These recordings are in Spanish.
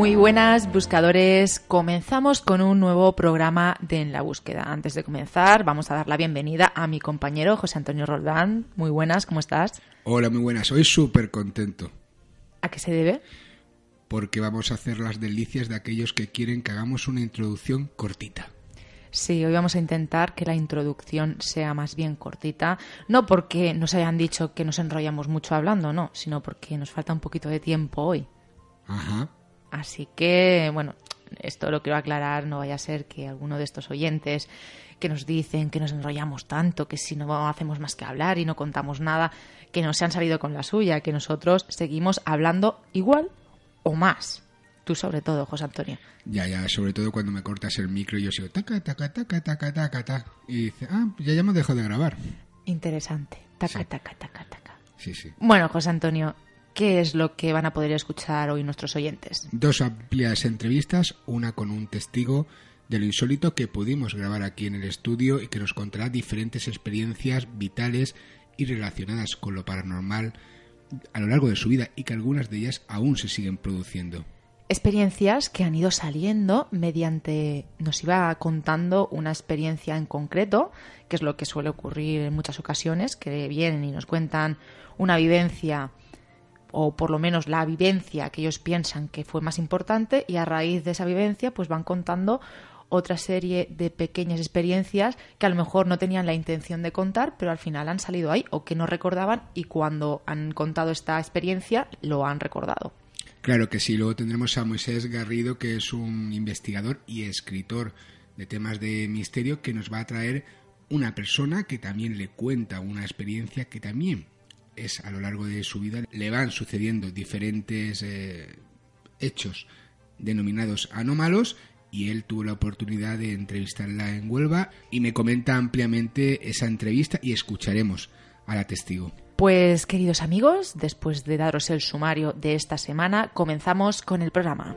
Muy buenas buscadores, comenzamos con un nuevo programa de En la búsqueda. Antes de comenzar, vamos a dar la bienvenida a mi compañero José Antonio Roldán. Muy buenas, ¿cómo estás? Hola, muy buenas, hoy súper contento. ¿A qué se debe? Porque vamos a hacer las delicias de aquellos que quieren que hagamos una introducción cortita. Sí, hoy vamos a intentar que la introducción sea más bien cortita, no porque nos hayan dicho que nos enrollamos mucho hablando, no, sino porque nos falta un poquito de tiempo hoy. Ajá. Así que, bueno, esto lo quiero aclarar, no vaya a ser que alguno de estos oyentes que nos dicen que nos enrollamos tanto, que si no hacemos más que hablar y no contamos nada, que no se han salido con la suya, que nosotros seguimos hablando igual o más. Tú sobre todo, José Antonio. Ya, ya, sobre todo cuando me cortas el micro y yo sigo taca, taca, taca, taca, taca, taca. Y dice, ah, ya ya hemos dejado de grabar. Interesante. Taca, Sí. taca, taca, taca. Sí, sí. Bueno, José Antonio, ¿qué es lo que van a poder escuchar hoy nuestros oyentes? Dos amplias entrevistas, una con un testigo de lo insólito que pudimos grabar aquí en el estudio y que nos contará diferentes experiencias vitales y relacionadas con lo paranormal a lo largo de su vida y que algunas de ellas aún se siguen produciendo. experiencias que han ido saliendo mediante nos iba contando una experiencia en concreto, que es lo que suele ocurrir en muchas ocasiones, que vienen y nos cuentan una vivencia o por lo menos la vivencia que ellos piensan que fue más importante y a raíz de esa vivencia pues van contando otra serie de pequeñas experiencias que a lo mejor no tenían la intención de contar, pero al final han salido ahí o que no recordaban y cuando han contado esta experiencia lo han recordado. Claro que sí, luego tendremos a Moisés Garrido, que es un investigador y escritor de temas de misterio, que nos va a traer una persona que también le cuenta una experiencia que también es a lo largo de su vida, le van sucediendo diferentes eh, hechos denominados anómalos y él tuvo la oportunidad de entrevistarla en Huelva y me comenta ampliamente esa entrevista y escucharemos a la testigo. Pues queridos amigos, después de daros el sumario de esta semana, comenzamos con el programa.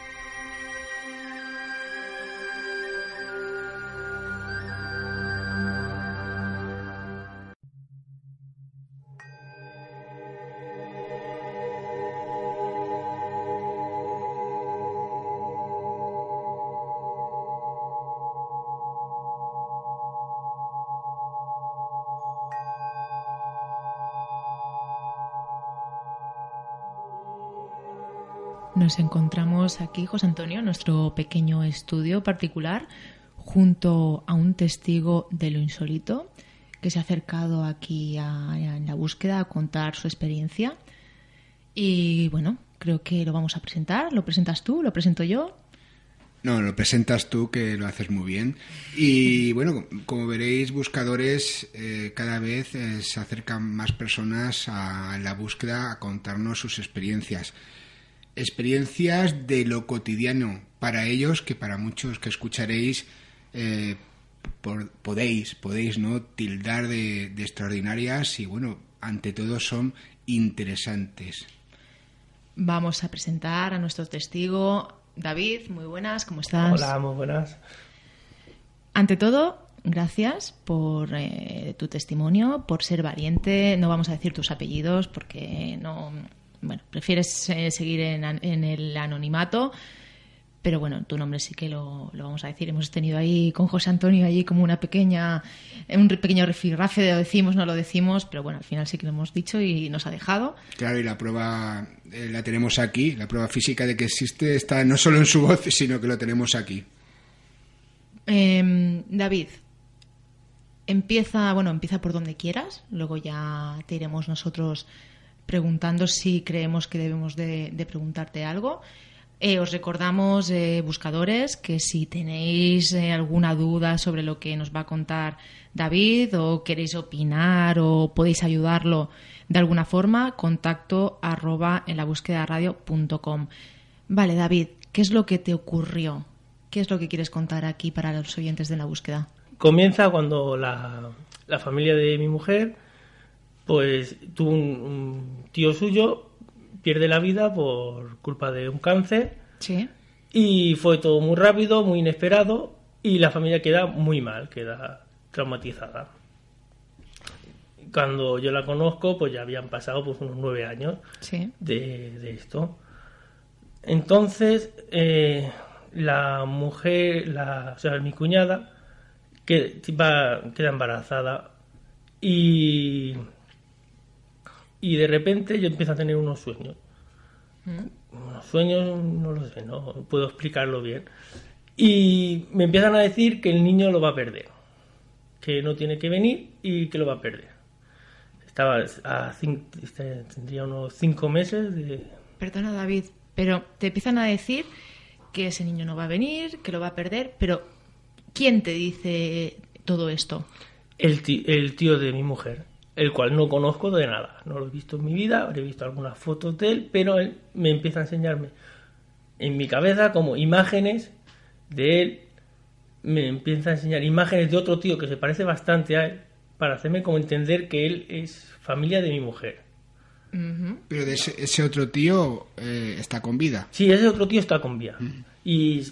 Nos encontramos aquí, José Antonio, en nuestro pequeño estudio particular, junto a un testigo de lo insólito que se ha acercado aquí a, en la búsqueda a contar su experiencia. Y bueno, creo que lo vamos a presentar. ¿Lo presentas tú? ¿Lo presento yo? No, lo presentas tú, que lo haces muy bien. Y bueno, como veréis, buscadores, eh, cada vez eh, se acercan más personas a la búsqueda a contarnos sus experiencias. Experiencias de lo cotidiano para ellos, que para muchos que escucharéis eh, por- podéis, podéis no tildar de, de extraordinarias y bueno, ante todo son interesantes. Vamos a presentar a nuestro testigo, David. Muy buenas, ¿cómo estás? Hola, muy buenas. Ante todo, gracias por eh, tu testimonio, por ser valiente. No vamos a decir tus apellidos porque no, bueno, prefieres eh, seguir en, en el anonimato. Pero bueno, tu nombre sí que lo, lo vamos a decir. Hemos tenido ahí con José Antonio allí como una pequeña, un pequeño rifirrafe de lo decimos, no lo decimos, pero bueno, al final sí que lo hemos dicho y nos ha dejado. Claro, y la prueba eh, la tenemos aquí, la prueba física de que existe está no solo en su voz, sino que lo tenemos aquí. Eh, David, empieza, bueno, empieza por donde quieras, luego ya te iremos nosotros preguntando si creemos que debemos de, preguntarte algo. Eh, os recordamos, eh, buscadores, que si tenéis eh, alguna duda sobre lo que nos va a contar David o queréis opinar o podéis ayudarlo de alguna forma, contacto arroba en la búsqueda radio.com. Vale, David, ¿qué es lo que te ocurrió? ¿Qué es lo que quieres contar aquí para los oyentes de la búsqueda? Comienza cuando la, la familia de mi mujer pues tuvo un, un tío suyo, pierde la vida por culpa de un cáncer Sí. y fue todo muy rápido, muy inesperado y la familia queda muy mal, queda traumatizada. Cuando yo la conozco, pues ya habían pasado pues unos nueve años Sí. de, de esto. Entonces, eh, la mujer, la, o sea, mi cuñada, que, va, queda embarazada y, y de repente yo empiezo a tener unos sueños. Unos sueños, no lo sé, no puedo explicarlo bien. Y me empiezan a decir que el niño lo va a perder, que no tiene que venir y que lo va a perder. Estaba a cin- este, tendría unos cinco meses de, Perdona, David, pero te empiezan a decir que ese niño no va a venir, que lo va a perder, pero ¿quién te dice todo esto? el, ti- el tío de mi mujer, el cual no conozco de nada. No lo he visto en mi vida, habré visto algunas fotos de él, pero él me empieza a enseñarme en mi cabeza como imágenes de él. Me empieza a enseñar imágenes de otro tío que se parece bastante a él para hacerme como entender que él es familia de mi mujer. Pero de ese, ese otro tío eh, está con vida. Sí, ese otro tío está con vida. Y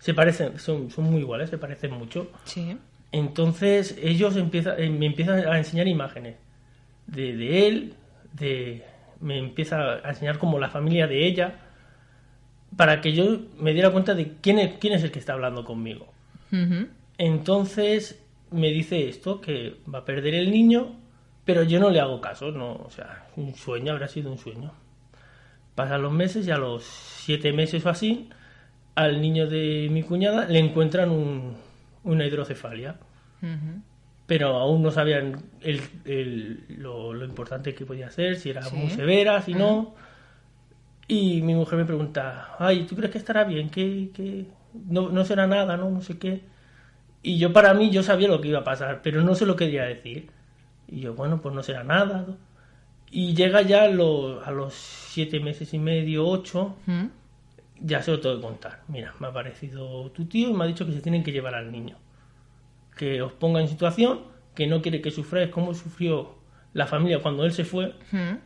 se parecen, son, son muy iguales, se parecen mucho. Sí. Entonces ellos empiezan, eh, me empiezan a enseñar imágenes de, de él, de, me empieza a enseñar como la familia de ella, para que yo me diera cuenta de quién es, quién es el que está hablando conmigo. Entonces me dice esto, que va a perder el niño, pero yo no le hago caso, no, o sea, un sueño, habrá sido un sueño. Pasan los meses y a los siete meses o así, al niño de mi cuñada le encuentran un- una hidrocefalia, Ujú. Pero aún no sabían el- el- lo, lo importante que podía ser, si era Sí. muy severa, si no. Y mi mujer me pregunta, ay, ¿tú crees que estará bien? que que No, no será nada, ¿no? No sé qué. Y yo para mí, yo sabía lo que iba a pasar, pero no se lo quería decir. Y yo, bueno, pues no será nada. ¿no? Y llega ya a los, a los siete meses y medio, ocho, Ujú. ya se lo tengo que contar. Mira, me ha aparecido tu tío y me ha dicho que se tienen que llevar al niño. Que os ponga en situación, que no quiere que sufráis como sufrió la familia cuando él se fue Ujú.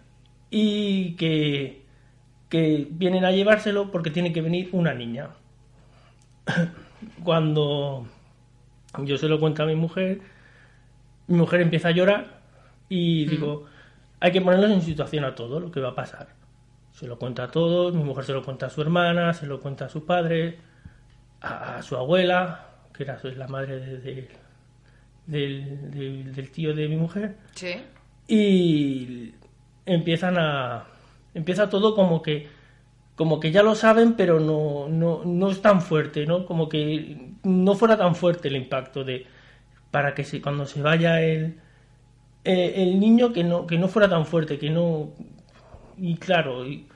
y que, que vienen a llevárselo porque tiene que venir una niña. Cuando yo se lo cuento a mi mujer, mi mujer empieza a llorar y digo, hay que ponerlos en situación a todo lo que va a pasar. Se lo cuenta a todos, mi mujer se lo cuenta a su hermana, se lo cuenta a su padre, a, a su abuela, que era la madre de- de- del- del- del tío de mi mujer Sí. y empiezan a empieza todo como que como que ya lo saben pero no, no, no es tan fuerte no como que no fuera tan fuerte el impacto de para que se, cuando se vaya el eh, el niño que no que no fuera tan fuerte que no y claro y,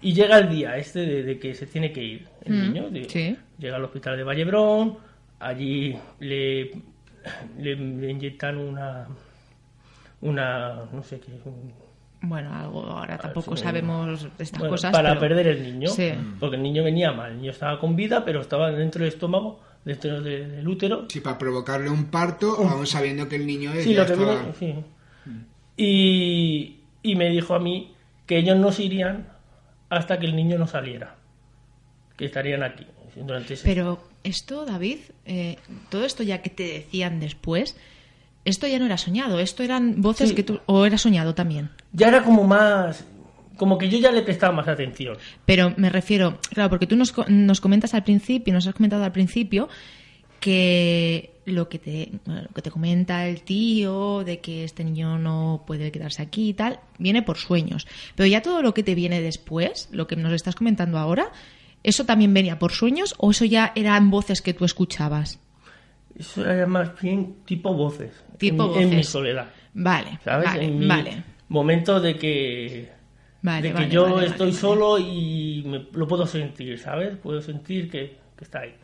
y llega el día este de, de que se tiene que ir el Mm, niño de- sí. llega al hospital de Vallebrón allí le le, le inyectan una una no sé qué un- Bueno, algo ahora tampoco sí. sabemos de estas bueno, cosas. para pero- perder el niño Sí. porque el niño venía mal el niño estaba con vida pero estaba dentro del estómago dentro de- del útero Sí, para provocarle un parto, aún sabiendo que el niño es. sí ya lo que estaba- viene sí. y y me dijo a mí que ellos no se irían hasta que el niño no saliera que estarían aquí durante ese Pero esto, David, eh, todo esto ya que te decían después, esto ya no era soñado, esto eran voces Sí. que tú... o era soñado también. ya era como más como que yo ya le prestaba más atención Pero me refiero, claro, porque tú nos, nos comentas al principio, nos has comentado al principio que lo que te bueno, lo que te comenta el tío de que este niño no puede quedarse aquí y tal, viene por sueños. Pero ya todo lo que te viene después, lo que nos estás comentando ahora, ¿eso también venía por sueños o eso ya eran voces que tú escuchabas? eso era más bien tipo voces Tipo en, en mi voces. soledad Vale, ¿sabes? vale, en mi vale. momento de que Vale, de que vale, yo estoy solo y me- lo puedo sentir, ¿sabes? Puedo sentir que, que está ahí.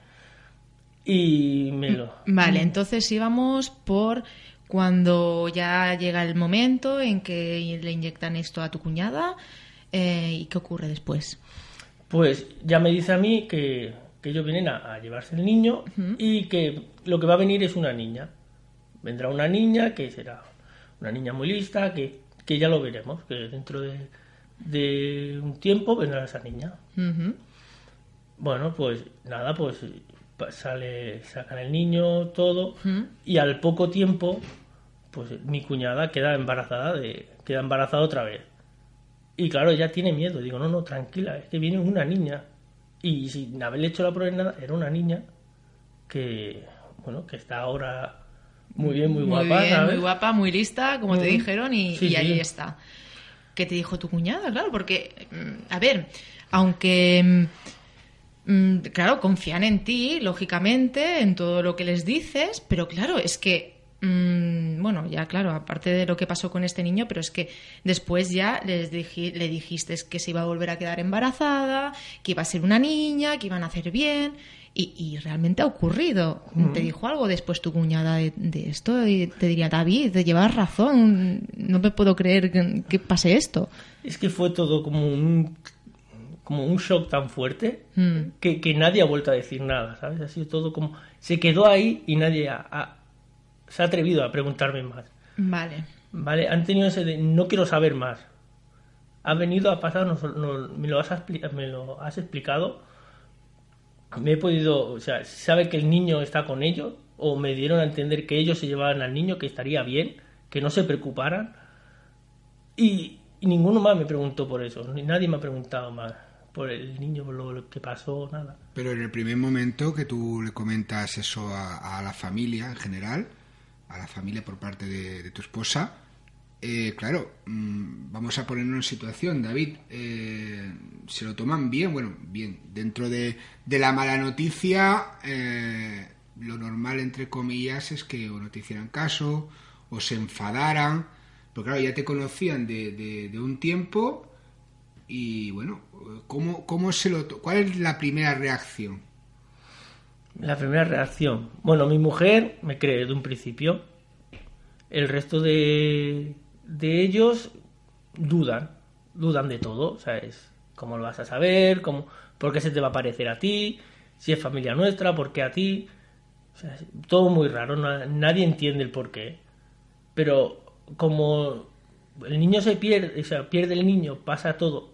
Y me lo... Vale, entonces íbamos por cuando ya llega el momento en que le inyectan esto a tu cuñada eh, y qué ocurre después. Pues ya me dice a mí que, que ellos vienen a, a llevarse el niño y que lo que va a venir es una niña. Vendrá una niña que será una niña muy lista, que, que ya lo veremos, que dentro de, de un tiempo vendrá esa niña. Bueno, pues nada, pues sale, sacan el niño, todo, y al poco tiempo, pues mi cuñada queda embarazada de, queda embarazada otra vez. Y claro, ella tiene miedo. Digo, no, no, tranquila, es que viene una niña. Y sin haberle hecho la prueba ni nada, era una niña que, bueno, que está ahora muy bien, muy, Muy guapa, bien, ¿sabes? muy guapa, muy lista, como te dijeron, y, Sí, y ahí sí. está. ¿Qué te dijo tu cuñada? Claro, porque, mm, a ver, aunque, mm, mm, claro, confían en ti, lógicamente, en todo lo que les dices, pero claro, es que, mm, bueno, ya claro, aparte de lo que pasó con este niño, pero es que después ya les le dijiste que se iba a volver a quedar embarazada, que iba a ser una niña, que iban a hacer bien. Y, y realmente ha ocurrido. ¿Te dijo algo después tu cuñada de, de esto? Y te diría, David, te llevas razón. No me puedo creer que, que pase esto. Es que fue todo como un, como un shock tan fuerte Mm. que, que nadie ha vuelto a decir nada, ¿sabes? Ha sido todo como... Se quedó ahí y nadie ha- ha- se ha atrevido a preguntarme más. Vale. ¿Vale? Han tenido ese de no quiero saber más. Ha venido a pasar, nos- nos- me, lo has, me lo has explicado. Me he podido, o sea, sabe que el niño está con ellos, o me dieron a entender que ellos se llevaban al niño, que estaría bien, que no se preocuparan. Y, y ninguno más me preguntó por eso, ni nadie me ha preguntado más por el niño, por lo, lo que pasó, nada. Pero en el primer momento que tú le comentas eso a, a la familia en general, a la familia por parte de, tu esposa, eh, claro, mm, vamos a ponernos en situación, David, eh, se lo toman bien, bueno, bien, dentro de, de la mala noticia, eh, lo normal, entre comillas, es que o no te hicieran caso, o se enfadaran, pero claro, ya te conocían de, de- de un tiempo y bueno, ¿cómo, cómo se lo ¿cuál es la primera reacción? La primera reacción. Bueno, mi mujer me cree de un principio. El resto de, de ellos dudan. Dudan de todo. O sea, es cómo lo vas a saber, cómo, por qué se te va a parecer a ti, si es familia nuestra, por qué a ti. Todo muy raro. na- nadie entiende el por qué. Pero como el niño se pierde, o sea, pierde el niño, pasa todo.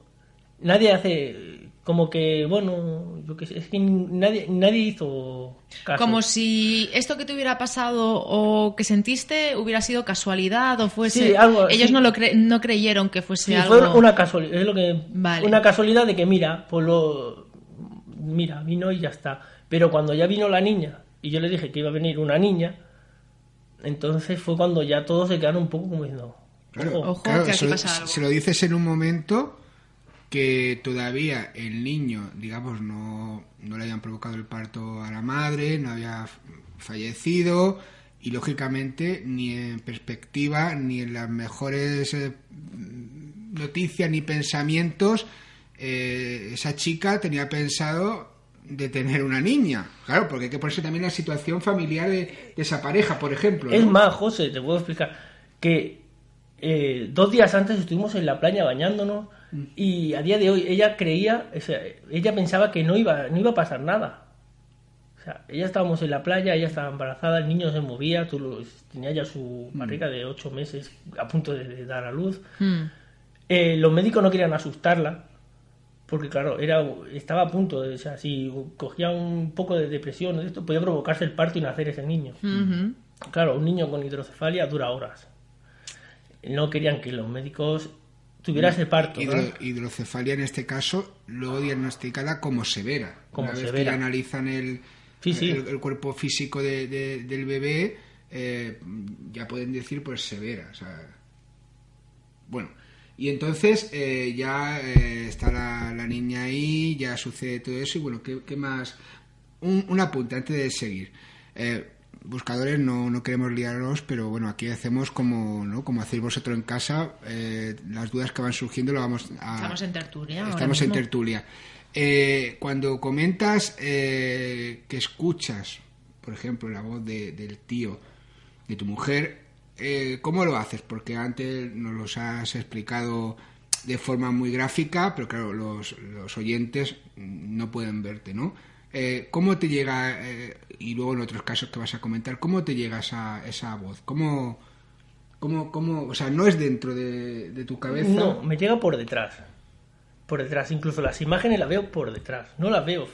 Nadie hace como que, bueno, yo qué sé, es que nadie, nadie hizo caso. Como si esto que te hubiera pasado o que sentiste hubiera sido casualidad o fuese... Sí, algo Ellos no, lo cre- no creyeron que fuese Sí, algo... fue una casualidad, es lo que Vale. una casualidad de que mira, pues lo mira, vino y ya está. Pero cuando ya vino la niña y yo le dije que iba a venir una niña, entonces fue cuando ya todos se quedaron un poco como diciendo, Claro, "Ojo". Claro, que aquí se, pasa algo. se lo dices en un momento que todavía el niño, digamos, no, no le habían provocado el parto a la madre, no había fallecido y lógicamente ni en perspectiva ni en las mejores eh, noticias ni pensamientos eh, esa chica tenía pensado de tener una niña. Claro, porque hay que ponerse también la situación familiar de, esa pareja, por ejemplo. Es más, José, te puedo explicar que eh, dos días antes estuvimos en la playa bañándonos y a día de hoy ella creía, o sea, ella pensaba que no iba, no iba a pasar nada. O sea, ella estábamos en la playa, ella estaba embarazada, el niño se movía, tú lo- tenía ya su barriga de ocho meses a punto de, de dar a luz. Mm. Eh, los médicos no querían asustarla porque claro, era estaba a punto de, o sea, si cogía un poco de depresión, de esto podía provocarse el parto y nacer ese niño. Ujú. Claro, un niño con hidrocefalia dura horas. No querían que los médicos tuvieran ese parto. hidrocefalia en este caso, luego diagnosticada como severa. Como Una vez severa. que analizan el, Sí, sí. el, el cuerpo físico de- de- del bebé, eh, ya pueden decir pues severa. o sea, bueno, y entonces eh, ya eh, está la, la niña ahí, ya sucede todo eso y bueno, ¿qué, qué más? Un, un apunte antes de seguir. Eh, buscadores no, no queremos liaros, pero bueno, aquí hacemos como, ¿no? como hacéis vosotros en casa, eh, las dudas que van surgiendo lo vamos a... Estamos en tertulia Estamos en tertulia. Eh, cuando comentas eh, que escuchas, por ejemplo, la voz de- del tío, de tu mujer, eh, ¿cómo lo haces? Porque antes nos los has explicado de forma muy gráfica, pero claro, los, los oyentes no pueden verte, ¿no? Eh, ¿Cómo te llega, eh, y luego en otros casos que vas a comentar, cómo te llega esa, esa voz? ¿Cómo, ¿Cómo, cómo, o sea, no es dentro de, de tu cabeza? No, me llega por detrás. Por detrás. Incluso las imágenes las veo por detrás. No las veo.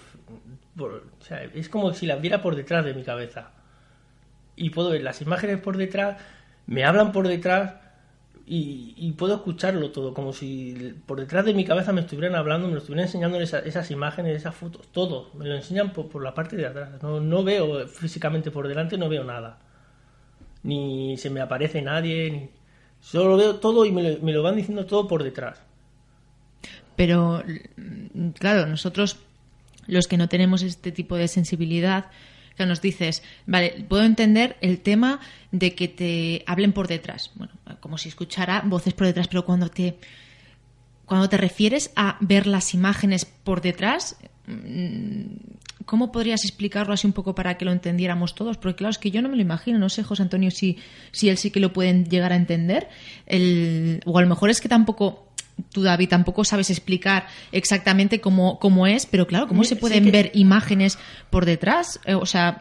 por- o sea, es como si las viera por detrás de mi cabeza. Y puedo ver las imágenes por detrás, me hablan por detrás y, y puedo escucharlo todo. Como si por detrás de mi cabeza me estuvieran hablando, me lo estuvieran enseñando esa- esas imágenes, esas fotos. Todo. Me lo enseñan por, la parte de atrás. No, no veo físicamente por delante, no veo nada ni se me aparece nadie, ni... solo veo todo y me lo, me lo van diciendo todo por detrás. Pero, claro, nosotros, los que no tenemos este tipo de sensibilidad, que nos dices, vale, puedo entender el tema de que te hablen por detrás. Bueno, como si escuchara voces por detrás, pero cuando te, cuando te refieres a ver las imágenes por detrás, mm, ¿cómo podrías explicarlo así un poco para que lo entendiéramos todos? Porque claro, es que yo no me lo imagino, no sé, José Antonio, si, si él sí que lo pueden llegar a entender. El, o a lo mejor es que tampoco, tú David, tampoco sabes explicar exactamente cómo, cómo es, pero claro, ¿cómo se pueden que- ver imágenes por detrás? Eh, o sea,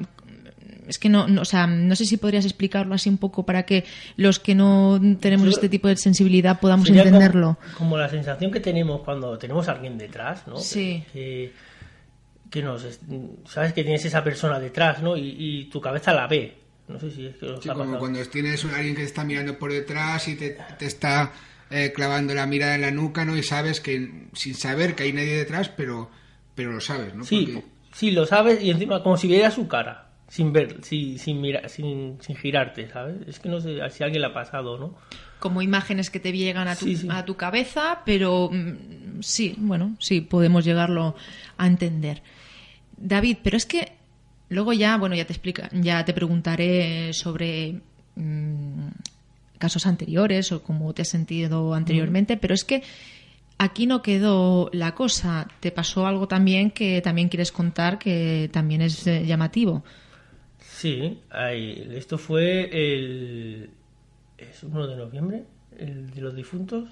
es que no, no, o sea, no sé si podrías explicarlo así un poco para que los que no tenemos Yo- este tipo de sensibilidad podamos Sería entenderlo. Como, la sensación que tenemos cuando tenemos a alguien detrás, ¿no? Sí. Que, que nos... es- Sabes que tienes esa persona detrás, ¿no? Y, y tu cabeza la ve. No sé si es que Sí, como pasado. cuando tienes a alguien que te está mirando por detrás y te, te está eh, clavando la mirada en la nuca, ¿no? Y sabes que, sin saber que hay nadie detrás, pero, pero lo sabes, ¿no? Sí, Porque- sí, lo sabes y encima como si viera su cara, sin ver, sin, sin, mirar, sin, sin girarte, ¿sabes? Es que no sé si alguien le ha pasado, ¿no? como imágenes que te llegan a tu, Sí, sí. a tu cabeza, pero mm, sí, bueno, sí, podemos llegarlo a entender. David, pero es que luego ya, bueno, ya te explica, ya te preguntaré sobre mm, casos anteriores o cómo te has sentido anteriormente, pero es que aquí no quedó la cosa. Te pasó algo también que también quieres contar que también es eh, llamativo. Sí, ahí, esto fue el... ¿Es 1 de noviembre? ¿El de los difuntos?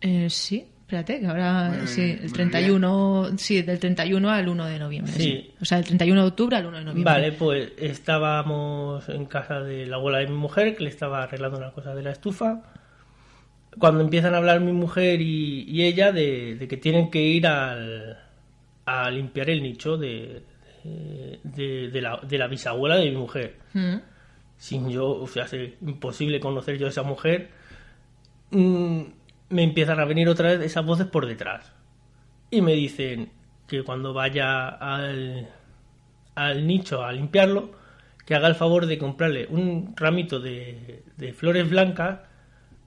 Eh, sí, espérate, que ahora Bueno, sí, el bueno, 31, sí, del 31 al 1 de noviembre. Sí. Sí. O sea, del 31 de octubre al 1 de noviembre. Vale, pues estábamos en casa de la abuela de mi mujer, que le estaba arreglando una cosa de la estufa. Cuando empiezan a hablar mi mujer y, y ella de, de que tienen que ir al, a limpiar el nicho de, de, de- de la, de la bisabuela de mi mujer. Mm. Sin yo, o sea, es imposible conocer yo a esa mujer. Mm, me empiezan a venir otra vez esas voces por detrás. Y me dicen que cuando vaya al, al nicho a limpiarlo, que haga el favor de comprarle un ramito de, de flores blancas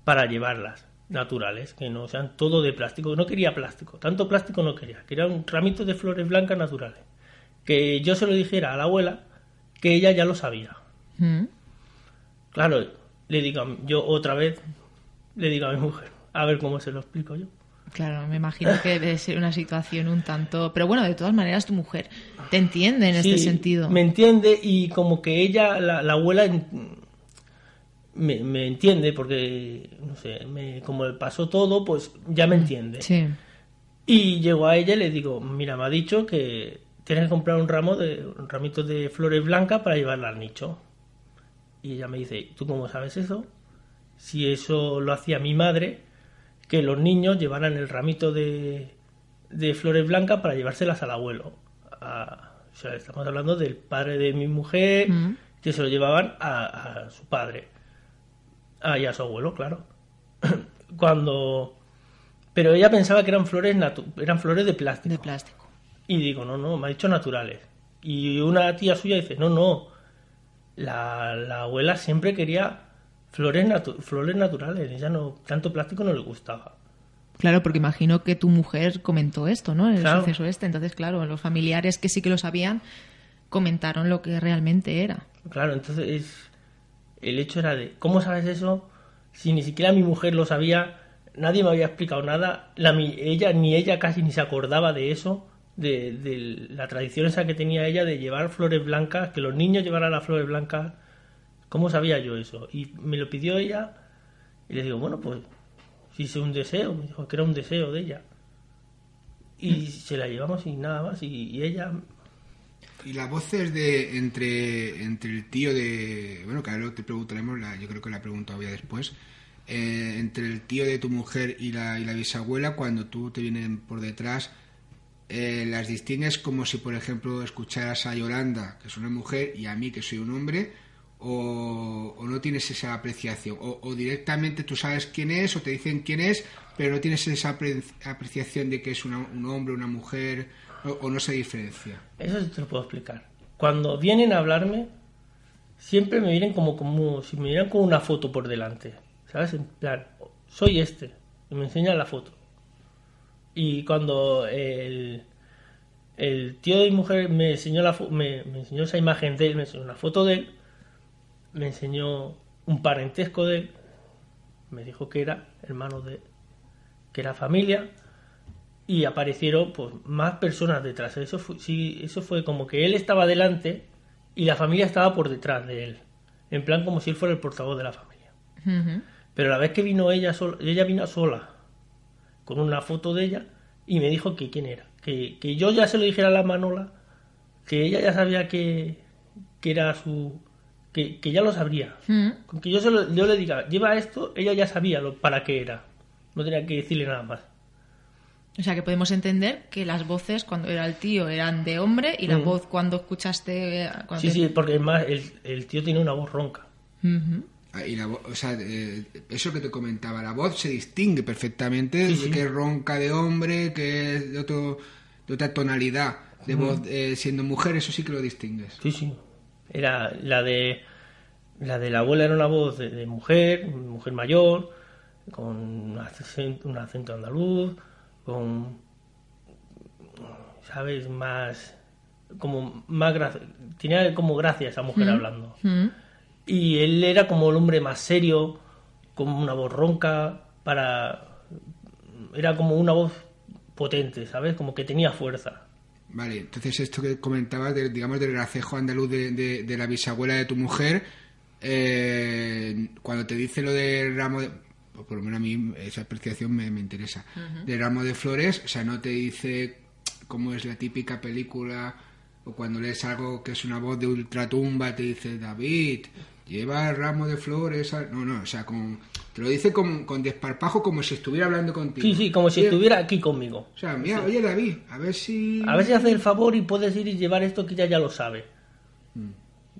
para llevarlas, naturales, que no sean todo de plástico. No quería plástico, tanto plástico no quería, quería un ramito de flores blancas naturales. Que yo se lo dijera a la abuela, que ella ya lo sabía. Mm. Claro, le digo, yo otra vez, le digo a mi mujer, a ver cómo se lo explico yo. Claro, me imagino que debe ser una situación un tanto... Pero bueno, de todas maneras tu mujer te entiende en Sí, este sentido. Me entiende y como que ella, la, la abuela, me, me entiende porque, no sé, me, como le pasó todo, pues ya me entiende. Sí. Y llego a ella y le digo, mira, me ha dicho que tienes que comprar un ramo de un ramito de flores blancas para llevarla al nicho. Y ella me dice, ¿tú cómo sabes eso? Si eso lo hacía mi madre, que los niños llevaran el ramito de, de flores blancas para llevárselas al abuelo. A- o sea, estamos hablando del padre de mi mujer, Mm. que se lo llevaban a, a su padre. Ah, y a su abuelo, claro. Cuando... Pero ella pensaba que eran flores, natu- eran flores de plástico. De plástico. Y digo, no, no, me ha dicho naturales. Y una tía suya dice, no, no, la, la abuela siempre quería flores, natu- flores naturales, ella no, tanto plástico no le gustaba. Claro, porque imagino que tu mujer comentó esto, ¿no? El Claro. suceso este. Entonces, claro, los familiares que sí que lo sabían comentaron lo que realmente era. Claro, entonces el hecho era de, ¿cómo sabes eso? Si ni siquiera mi mujer lo sabía, nadie me había explicado nada, la, ella ni ella casi ni se acordaba de eso, de, de la tradición esa que tenía ella de llevar flores blancas, que los niños llevaran las flores blancas. ¿Cómo sabía yo eso? Y me lo pidió ella y le digo, bueno, pues si es un deseo, me dijo que era un deseo de ella. Y se la llevamos y nada más, y, y ella Y las voces de entre, entre el tío de... Bueno, que ahora te preguntaremos, la, yo creo que la pregunta todavía después. Eh, entre el tío de tu mujer y la, y la bisabuela, cuando tú te vienen por detrás, eh, las distingues como si, por ejemplo, escucharas a Yolanda, que es una mujer, y a mí, que soy un hombre, o, no tienes esa apreciación, o, directamente tú sabes quién es, o te dicen quién es, pero no tienes esa apre apreciación de que es una, un hombre, una mujer, o, no se diferencia. Eso sí te lo puedo explicar. Cuando vienen a hablarme, siempre me vienen como, como si me vieran con una foto por delante, ¿sabes? En plan, soy este, y me enseñan la foto. Y cuando el, el tío de mi mujer me enseñó, la, me, me enseñó esa imagen de él, me enseñó una foto de él, me enseñó un parentesco de él, me dijo que era hermano de que era familia y aparecieron pues más personas detrás. Eso fue, sí, eso fue como que él estaba delante y la familia estaba por detrás de él, en plan como si él fuera el portavoz de la familia. Uh -huh. Pero la vez que vino ella sola, ella vino sola con una foto de ella y me dijo que quién era, que, que yo ya se lo dijera a la Manola, que ella ya sabía que, que era su que, que, ya lo sabría. Mm. Con que yo, se lo, yo le diga, lleva esto, ella ya sabía lo, para qué era. No tenía que decirle nada más. O sea que podemos entender que las voces cuando era el tío eran de hombre y la mm. voz cuando escuchaste. Cuando sí, te... sí, porque además el, el, tío tiene una voz ronca. Uh -huh. Y la o sea, eh, eso que te comentaba, la voz se distingue perfectamente sí, sí. que es ronca de hombre, que es de, otro, de otra tonalidad de uh -huh. voz eh, siendo mujer, eso sí que lo distingues. Sí, sí. Era la de la de la abuela era una voz de, de mujer, mujer mayor, con un acento, un acento andaluz, con sabes más como más gracia, tenía como gracia esa mujer mm. hablando. Mm. Y él era como el hombre más serio, como una voz ronca, para era como una voz potente, ¿sabes? Como que tenía fuerza. Vale, entonces esto que comentabas, de, digamos, del gracejo andaluz de, de, de, la bisabuela de tu mujer, eh, cuando te dice lo del ramo de... Por lo menos a mí esa apreciación me, me interesa. Uh -huh. Del ramo de flores, o sea, no te dice cómo es la típica película o cuando lees algo que es una voz de ultratumba te dice David, lleva el ramo de flores. No, no, o sea, con, te lo dice con, con, desparpajo como si estuviera hablando contigo. Sí, sí, como si estuviera aquí conmigo. O sea, mira, sí. oye David, a ver si... A ver si hace el favor y puedes ir y llevar esto que ella ya lo sabe. Mm.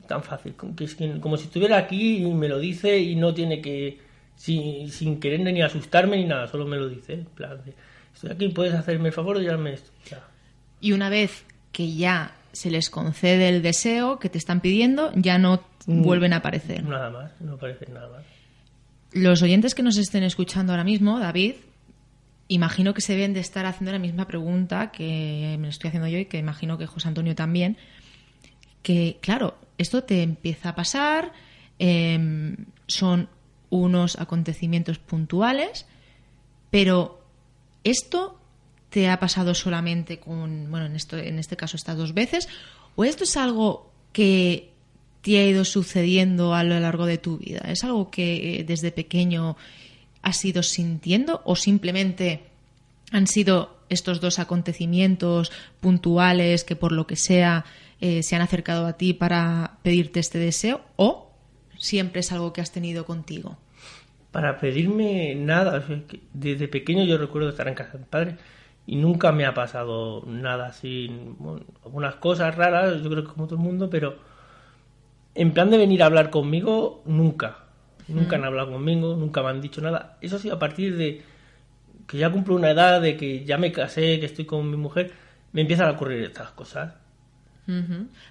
Tan fácil, que es que, como si estuviera aquí y me lo dice y no tiene que... Sin, sin querer ni asustarme ni nada, solo me lo dice. En plan, de, estoy aquí, puedes hacerme el favor de llevarme esto. Ya. Y una vez que ya se les concede el deseo que te están pidiendo, ya no mm. vuelven a aparecer. Nada más, no aparecen nada más. Los oyentes que nos estén escuchando ahora mismo, David, imagino que se deben de estar haciendo la misma pregunta que me estoy haciendo yo y que imagino que José Antonio también. Que, claro, esto te empieza a pasar, eh, son unos acontecimientos puntuales, pero esto te ha pasado solamente con, bueno, en, esto, en este caso estas dos veces, o esto es algo que te ha ido sucediendo a lo largo de tu vida? ¿Es algo que desde pequeño has ido sintiendo o simplemente han sido estos dos acontecimientos puntuales que por lo que sea eh, se han acercado a ti para pedirte este deseo o siempre es algo que has tenido contigo? Para pedirme nada, desde pequeño yo recuerdo estar en casa de mi padre y nunca me ha pasado nada así, algunas cosas raras, yo creo que como todo el mundo, pero en plan de venir a hablar conmigo, nunca. Nunca mm. han hablado conmigo, nunca me han dicho nada. Eso sí, a partir de que ya cumplo una edad, de que ya me casé, que estoy con mi mujer, me empiezan a ocurrir estas cosas.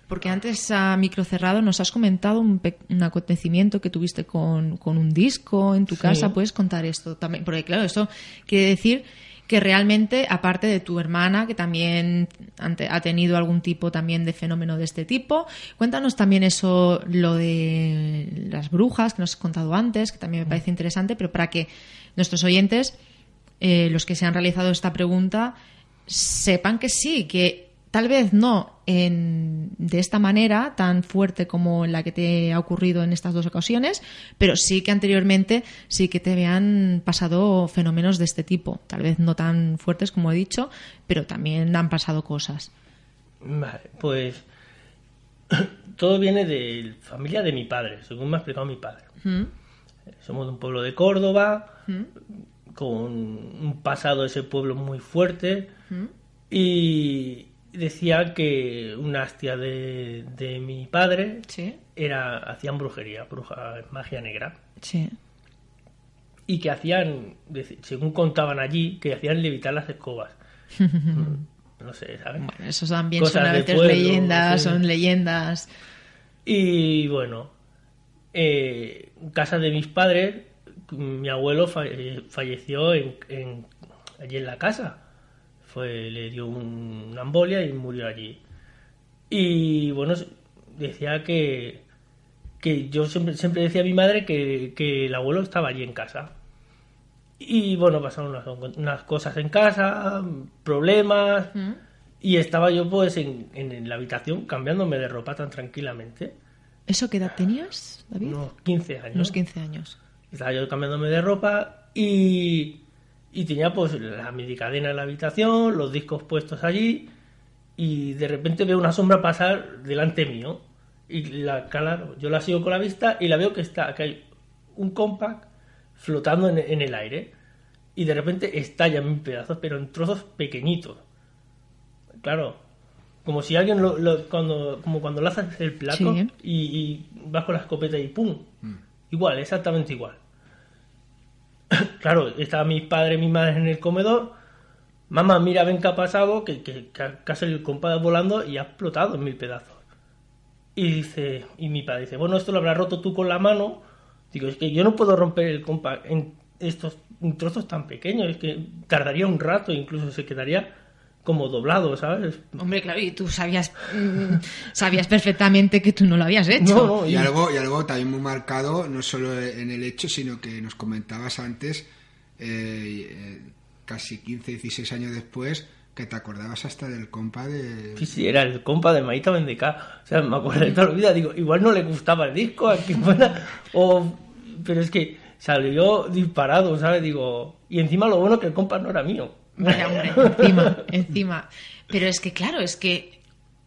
Porque antes a micro cerrado nos has comentado un, un acontecimiento que tuviste con, con, un disco en tu sí. casa. ¿Puedes contar esto también? Porque claro, eso quiere decir que realmente, aparte de tu hermana, que también ha tenido algún tipo también de fenómeno de este tipo, cuéntanos también eso, lo de las brujas que nos has contado antes, que también me parece interesante, pero para que nuestros oyentes, eh, los que se han realizado esta pregunta, sepan que sí, que tal vez no en, de esta manera tan fuerte como la que te ha ocurrido en estas dos ocasiones, pero sí que anteriormente sí que te habían pasado fenómenos de este tipo. Tal vez no tan fuertes como he dicho, pero también han pasado cosas. Vale, pues todo viene de familia de mi padre, según me ha explicado mi padre. Mm, Somos de un pueblo de Córdoba, mm, con un pasado de ese pueblo muy fuerte, mm. y decía que una hastia de, de mi padre Sí, era hacían brujería, bruja, magia negra. sí. Y que hacían, según contaban allí, que hacían levitar las escobas. No sé, ¿sabes? Bueno, eso también Cosas son a de veces pueblo, leyendas, sí. son leyendas. Y bueno, eh, en casa de mis padres, mi abuelo falle- falleció en, en- allí en la casa. Fue, le dio un- una embolia y murió allí. Y bueno, decía que, que yo siempre, siempre decía a mi madre que, que el abuelo estaba allí en casa. Y bueno, pasaron unas, unas cosas en casa, problemas. Mm. Y estaba yo pues en, en- en la habitación cambiándome de ropa tan tranquilamente. ¿Eso qué edad tenías, David? Unos 15 años. Unos 15 años. Estaba yo cambiándome de ropa y, y tenía pues la medicadena en la habitación, los discos puestos allí y de repente veo una sombra pasar delante mío. Y la claro, yo la sigo con la vista y la veo que está que hay un compact flotando en, en el aire. Y de repente estalla en pedazos pero en trozos pequeñitos. Claro como si alguien lo, lo- cuando como cuando lanzas el plato Sí. y, y vas con la escopeta y pum. Igual exactamente igual claro estaba mi padre y mi madre en el comedor. Mamá mira ven qué ha pasado que, que, que ha que salido el compadre volando y ha explotado en mil pedazos. Y dice y mi padre dice bueno esto lo habrás roto tú con la mano digo es que yo no puedo romper el compa en estos trozos tan pequeños es que tardaría un rato incluso se quedaría como doblado sabes Hombre, claro, y tú sabías, mm, sabías perfectamente que tú no lo habías hecho. no, no, Y y- algo, y algo también muy marcado, no solo en el hecho, sino que nos comentabas antes, eh, eh, casi 15, 16 años después, que te acordabas hasta del compa de... Sí, sí, era el compa de Maíta Vendeca. O sea, me acuerdo de toda la vida. Digo, igual no le gustaba el disco, a quien fuera. O... Pero es que salió disparado, ¿sabes? Digo, y encima lo bueno que el compa no era mío. Hombre, encima, encima. Pero es que, claro, es que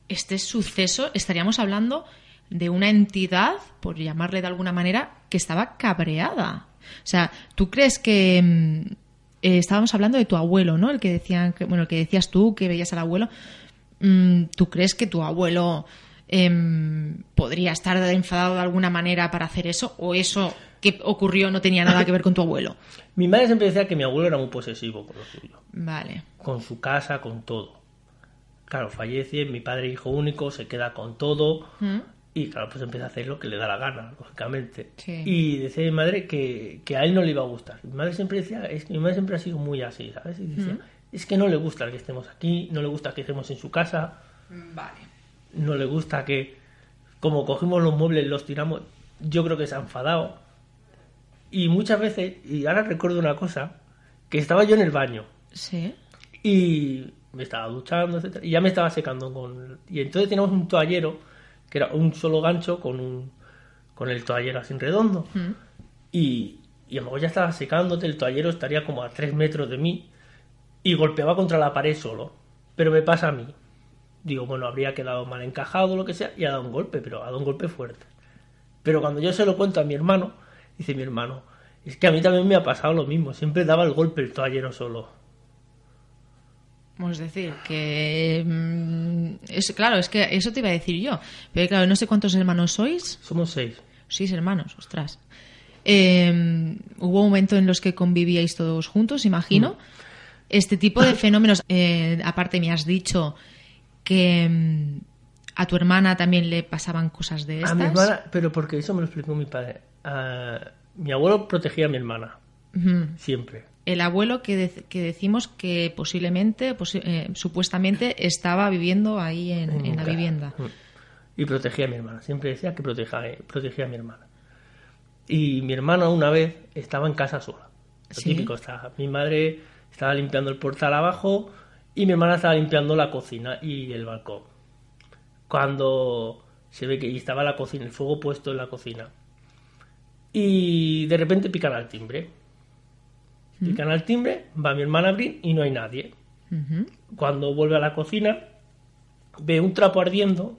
este suceso estaríamos hablando de una entidad, por llamarle de alguna manera, que estaba cabreada. O sea, ¿tú crees que mm, eh, estábamos hablando de tu abuelo, ¿no? El que decían, que, bueno, el que decías tú que veías al abuelo. Mm, ¿Tú crees que tu abuelo em, podría estar enfadado de alguna manera para hacer eso? ¿O eso que ocurrió no tenía nada que ver con tu abuelo? Mi madre siempre decía que mi abuelo era muy posesivo con lo suyo. Vale. Con su casa, con todo. Claro, fallece, mi padre hijo único, se queda con todo. ¿Mm? Y claro, pues empieza a hacer lo que le da la gana, lógicamente. Sí. Y decía mi madre que, que a él no le iba a gustar. Mi madre siempre decía, es que mi madre siempre ha sido muy así, ¿sabes? Y decía, es que no le gusta que estemos aquí, no le gusta que estemos en su casa, Vale. no le gusta que, como cogimos los muebles, los tiramos. Yo creo que se ha enfadado. Y muchas veces, y ahora recuerdo una cosa, que estaba yo en el baño. Sí. y me estaba duchando, etcétera, y ya me estaba secando con y entonces teníamos un toallero que era un solo gancho con un con el toallero así en redondo. Y y a lo mejor ya estaba secándote el toallero estaría como a tres metros de mí y golpeaba contra la pared solo. Pero me pasa a mí. Digo bueno habría quedado mal encajado o lo que sea y ha dado un golpe pero ha dado un golpe fuerte. Pero cuando yo se lo cuento a mi hermano dice mi hermano es que a mí también me ha pasado lo mismo siempre daba el golpe el toallero solo Es decir, que. mm, es, claro, es que eso te iba a decir yo. Pero claro, no sé cuántos hermanos sois. somos seis Seis hermanos, ostras. Eh, hubo un momento en los que convivíais todos juntos, imagino. Este tipo de fenómenos, eh, aparte me has dicho que mm, a tu hermana también le pasaban cosas de estas. A mi hermana, pero porque eso me lo explicó mi padre. Ah, mi abuelo protegía a mi hermana, siempre. El abuelo que, de- que decimos que posiblemente, posi- eh, supuestamente, estaba viviendo ahí en, en la vivienda. Mm. Y protegía a mi hermana. Siempre decía que proteja, protegía a mi hermana. Y mi hermana una vez estaba en casa sola. Lo Sí. típico, estaba, mi madre estaba limpiando el portal abajo y mi hermana estaba limpiando la cocina y el balcón. Cuando se ve que estaba la cocina, el fuego puesto en la cocina. Y de repente pican al timbre. Pican al timbre, va mi hermana a abrir y no hay nadie. Cuando vuelve a la cocina, ve un trapo ardiendo,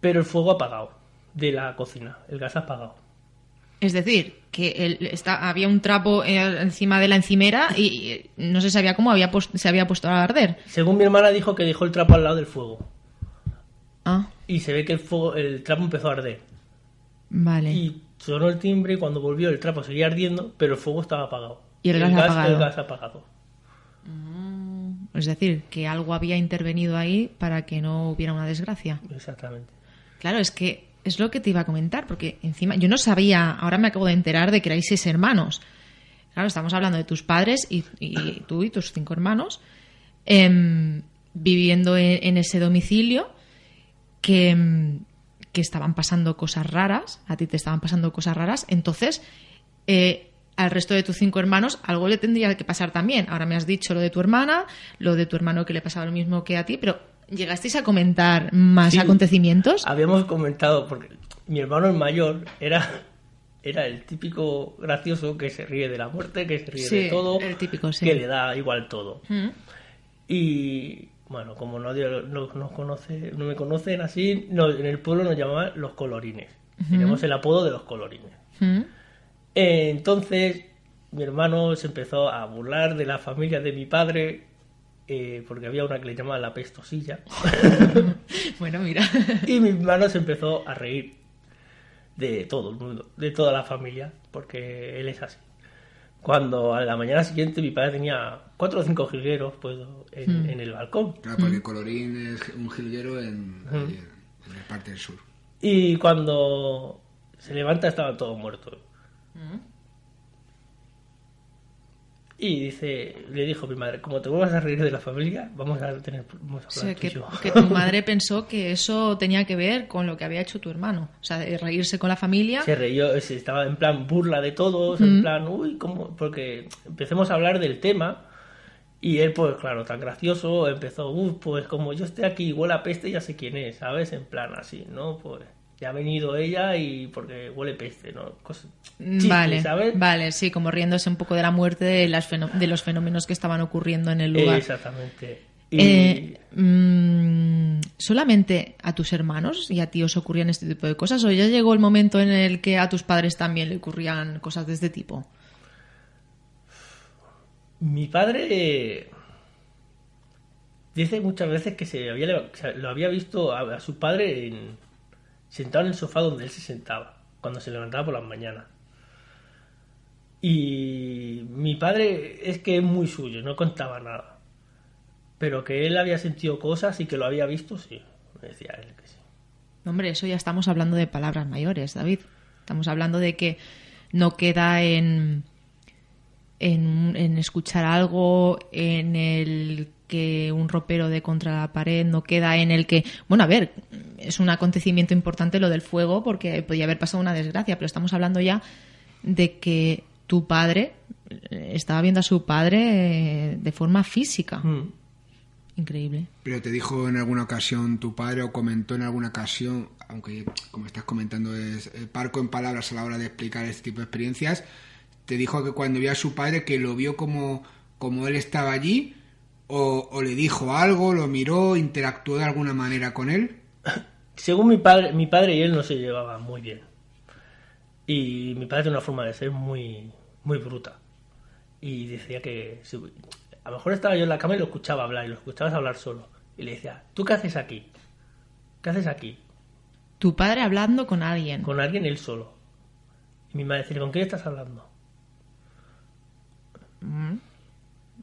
pero el fuego apagado de la cocina, el gas apagado. Es decir, que el- está, había un trapo eh, encima de la encimera y eh, no se sabía cómo había se había puesto a arder. Según mi hermana dijo que dejó el trapo al lado del fuego Ah, y se ve que el fuego, el trapo empezó a arder vale. y sonó el timbre y cuando volvió el trapo seguía ardiendo, pero el fuego estaba apagado. Y el gas apagado. El gas apagado. Es decir, que algo había intervenido ahí para que no hubiera una desgracia. Exactamente. Claro, es que es lo que te iba a comentar, porque encima yo no sabía, ahora me acabo de enterar de que erais seis hermanos. Claro, estamos hablando de tus padres y, y tú y tus cinco hermanos em, viviendo en, en ese domicilio que, em, que estaban pasando cosas raras, a ti te estaban pasando cosas raras, entonces eh, al resto de tus cinco hermanos algo le tendría que pasar también. Ahora me has dicho lo de tu hermana, lo de tu hermano que le pasaba lo mismo que a ti, pero ¿llegasteis a comentar más Sí. acontecimientos? Habíamos comentado, porque mi hermano el mayor era, era el típico gracioso que se ríe de la muerte, que se ríe Sí, de todo, el típico, sí. que le da igual todo. Mm. Y bueno, como nadie no, nos conoce, no me conocen así, no- en el pueblo nos llamaban los colorines. Tenemos el apodo de los colorines. Eh, entonces, mi hermano se empezó a burlar de la familia de mi padre, eh, porque había una que le llamaba la pestosilla. Bueno, mira. Y mi hermano se empezó a reír de todo el mundo, de toda la familia, porque él es así. Cuando a la mañana siguiente mi padre tenía cuatro o cinco jilgueros pues, en, en el balcón. Claro, porque Colorín es un jilguero en, la parte del sur. Y cuando se levanta estaban todos muertos. Y dice, le dijo mi madre, como te vuelvas a reír de la familia, vamos a tener vamos a O sea, hablar que, tú y yo". que tu madre pensó que eso tenía que ver con lo que había hecho tu hermano. O sea, de reírse con la familia. Se reyó, se estaba en plan burla de todos, en plan, uy, ¿cómo? Porque empecemos a hablar del tema y él, pues claro, tan gracioso, empezó, pues como yo esté aquí y huele a peste, ya sé quién es, ¿sabes? En plan así, ¿no? Pues ya ha venido ella y porque huele peste, ¿no? Chistes, vale, ¿sabes? vale, sí, como riéndose un poco de la muerte de, las fenó- de los fenómenos que estaban ocurriendo en el lugar. Exactamente. Y Eh, mm, ¿Solamente a tus hermanos y a ti os ocurrían este tipo de cosas? ¿O ya llegó el momento en el que a tus padres también le ocurrían cosas de este tipo? Mi padre dice muchas veces que se había, lo había visto a, a su padre en- sentado en el sofá donde él se sentaba, cuando se levantaba por las mañanas. Y mi padre es que es muy suyo, no contaba nada. Pero que él había sentido cosas y que lo había visto, sí. Me decía él que sí. Hombre, eso ya estamos hablando de palabras mayores, David. Estamos hablando de que no queda en, en, en escuchar algo, en el que un ropero de contra la pared, no queda en el que, bueno, a ver, es un acontecimiento importante lo del fuego porque podía haber pasado una desgracia, pero estamos hablando ya de que tu padre eh, estaba viendo a su padre eh, de forma física. Mm. Increíble. Pero te dijo en alguna ocasión tu padre o comentó en alguna ocasión, aunque como estás comentando es eh, parco en palabras a la hora de explicar este tipo de experiencias, te dijo que cuando vio a su padre que lo vio como, como él estaba allí o, o le dijo algo, lo miró, interactuó de alguna manera con él. Según mi padre, mi padre y él no se llevaban muy bien. Y mi padre tiene una forma de ser muy, muy bruta. Y decía que si- a lo mejor estaba yo en la cama y lo escuchaba hablar, y lo escuchabas hablar solo. Y le decía, ¿tú qué haces aquí? ¿Qué haces aquí? Tu padre hablando con alguien. Con alguien él solo. Y mi madre decía, ¿con quién estás hablando?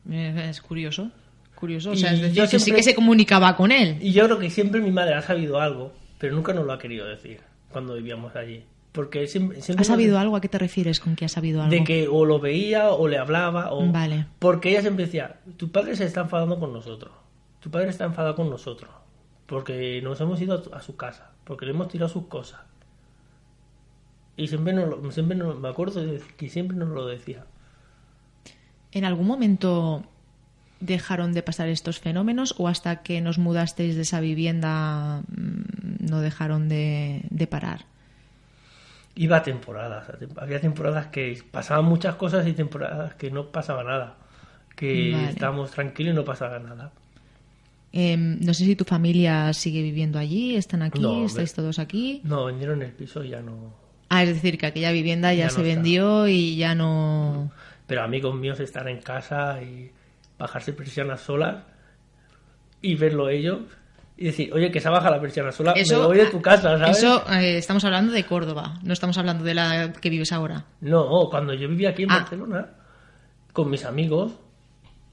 Es curioso. Curioso. O sea, es decir, yo que sí que se comunicaba con él. Y yo creo que siempre mi madre ha sabido algo, pero nunca nos lo ha querido decir cuando vivíamos allí. Porque siempre, siempre ¿Has nos- sabido algo? ¿A qué te refieres con que has sabido algo? de que o lo veía o le hablaba o Vale. porque ella siempre decía tu padre se está enfadando con nosotros tu padre está enfadado con nosotros porque nos hemos ido a, su casa porque le hemos tirado sus cosas y siempre nos lo- siempre nos- me acuerdo que siempre nos lo decía ¿En algún momento dejaron de pasar estos fenómenos o hasta que nos mudasteis de esa vivienda mm, no dejaron de, de parar? iba a temporadas había temporadas que pasaban muchas cosas y temporadas que no pasaba nada que Vale. estábamos tranquilos y no pasaba nada Em, no sé si tu familia sigue viviendo allí, están aquí, No, estáis todos aquí. No, vendieron el piso y ya no. Ah, es decir, que aquella vivienda ya, Ya se está. vendió y ya no... Pero amigos míos estar en casa y bajarse persianas solas y verlo ellos y decir, oye, que se ha bajado la persiana sola, me voy de tu casa, ¿sabes? Eso, eh, estamos hablando de Córdoba, no estamos hablando de la que vives ahora. No, cuando yo vivía aquí en Ah. Barcelona, con mis amigos,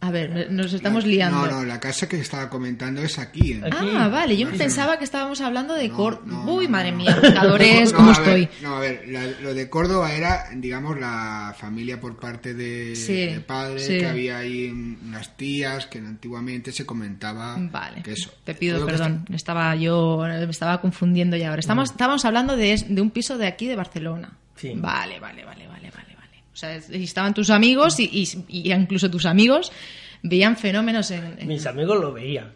A ver, nos estamos La- liando. No, no, la casa que estaba comentando es aquí. en- Aquí. Ah, vale, yo No, pensaba que estábamos hablando de No, Córdoba. no, Uy, no, madre no. mía, buscadores, No, ¿cómo a estoy? ver, no, a ver, la- lo de Córdoba era, digamos, la familia por parte de, Sí, de padre, sí. que había ahí unas tías que antiguamente se comentaba Vale, que eso. te pido que perdón, estaba yo, me estaba confundiendo ya ahora. Estamos, estábamos hablando de, de un piso de aquí de Barcelona. Sí. Vale, vale, vale, vale. O sea, estaban tus amigos y, y, y incluso tus amigos veían fenómenos en... en- mis amigos lo veían.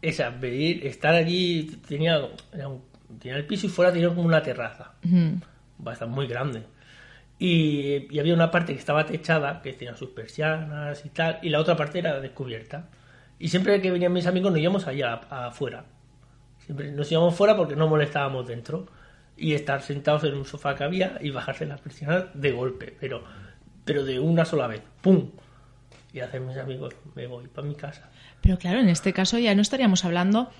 Esa, ver, estar allí, tenía, tenía el piso y fuera tenía como una terraza. Ujú. bastante muy grande. Y, y había una parte que estaba techada, que tenía sus persianas y tal, y la otra parte era descubierta. Y siempre que venían mis amigos nos íbamos allá afuera. Siempre nos íbamos fuera porque no molestábamos dentro. Y estar sentados en un sofá que había y bajarse las persianas de golpe, pero, pero de una sola vez. ¡Pum! Y hacer mis amigos, me voy para mi casa. Pero claro, en este caso ya no estaríamos hablando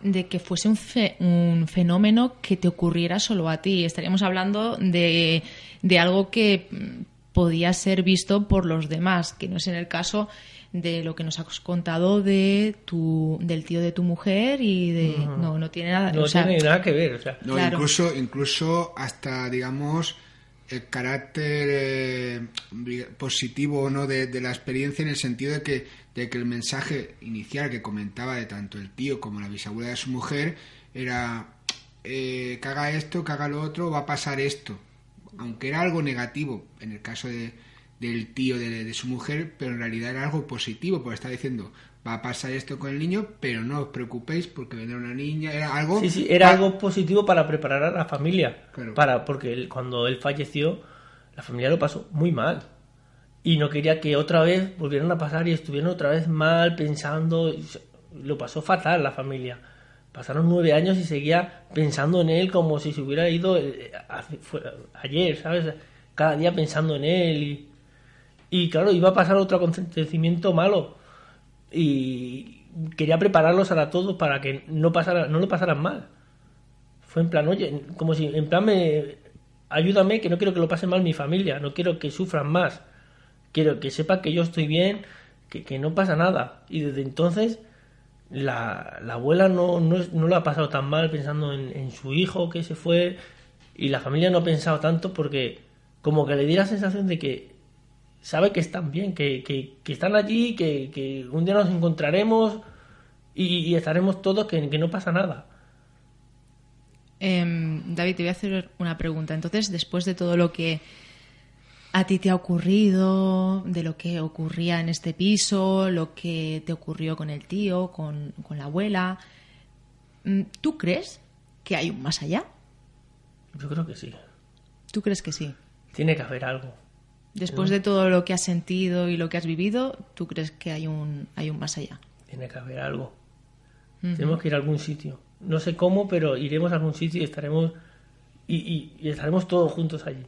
de que fuese un, fe- un fenómeno que te ocurriera solo a ti. Estaríamos hablando de, de algo que podía ser visto por los demás, que no es en el caso de lo que nos has contado de tu, del tío de tu mujer y de... No, no tiene nada... No o sea, tiene nada que ver, o sea, No, Claro. incluso, incluso hasta, digamos, el carácter eh, positivo o no de, de la experiencia en el sentido de que, de que el mensaje inicial que comentaba de tanto el tío como la bisabuela de su mujer era eh, que haga esto, que haga lo otro, va a pasar esto. Aunque era algo negativo en el caso de, del tío de, de su mujer, pero en realidad era algo positivo, porque está diciendo va a pasar esto con el niño, pero no os preocupéis porque vendrá una niña, era algo... Sí, sí, era algo positivo para preparar a la familia. Claro. Para, porque él- cuando él falleció, la familia lo pasó muy mal. Y no quería que otra vez volvieran a pasar y estuvieran otra vez mal, pensando. Lo pasó fatal la familia. Pasaron nueve años y seguía pensando en él como si se hubiera ido eh, fue- ayer, ¿sabes? Cada día pensando en él. Y, y claro, iba a pasar otro acontecimiento malo y quería prepararlos a todos para que no pasara, no lo pasaran mal. Fue en plan, oye, como si, en plan, me, ayúdame, que no quiero que lo pase mal mi familia, no quiero que sufran más. Quiero que sepan que yo estoy bien, que, que no pasa nada. Y desde entonces, la, la abuela no, no, no lo ha pasado tan mal pensando en, en su hijo que se fue, y la familia no ha pensado tanto porque, como que le di la sensación de que sabe que están bien, que, que, que están allí, que, que un día nos encontraremos y, y estaremos todos, que, que no pasa nada. Em, David, te voy a hacer una pregunta. Entonces, después de todo lo que a ti te ha ocurrido, de lo que ocurría en este piso, lo que te ocurrió con el tío, con, con la abuela, mm, ¿tú crees que hay un más allá? Yo creo que sí. ¿Tú crees que sí? Tiene que haber algo. Después de todo lo que has sentido y lo que has vivido, ¿tú crees que hay un, hay un más allá? Tiene que haber algo. Tenemos que ir a algún sitio. No sé cómo, pero iremos a algún sitio y estaremos y, y- y estaremos todos juntos allí.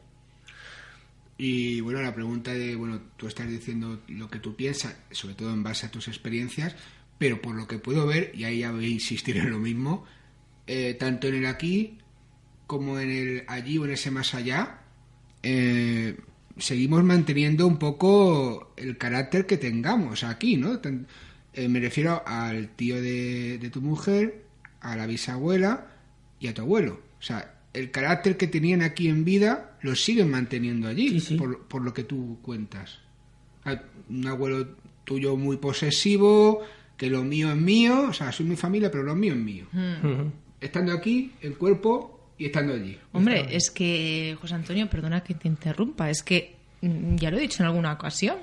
Y bueno, la pregunta de, bueno, tú estás diciendo lo que tú piensas, sobre todo en base a tus experiencias, pero por lo que puedo ver, y ahí ya voy a insistir en lo mismo, eh, tanto en el aquí como en el allí o en ese más allá, eh, seguimos manteniendo un poco el carácter que tengamos aquí, ¿no? Tan- eh, me refiero al tío de, de tu mujer, a la bisabuela y a tu abuelo. O sea, el carácter que tenían aquí en vida lo siguen manteniendo allí, Sí, sí. Por, por lo que tú cuentas. Un abuelo tuyo muy posesivo, que lo mío es mío, o sea, soy mi familia, pero lo mío es mío. Ujú. Estando aquí, en cuerpo y estando allí. Hombre, es que, José Antonio, perdona que te interrumpa, es que mm, ya lo he dicho en alguna ocasión,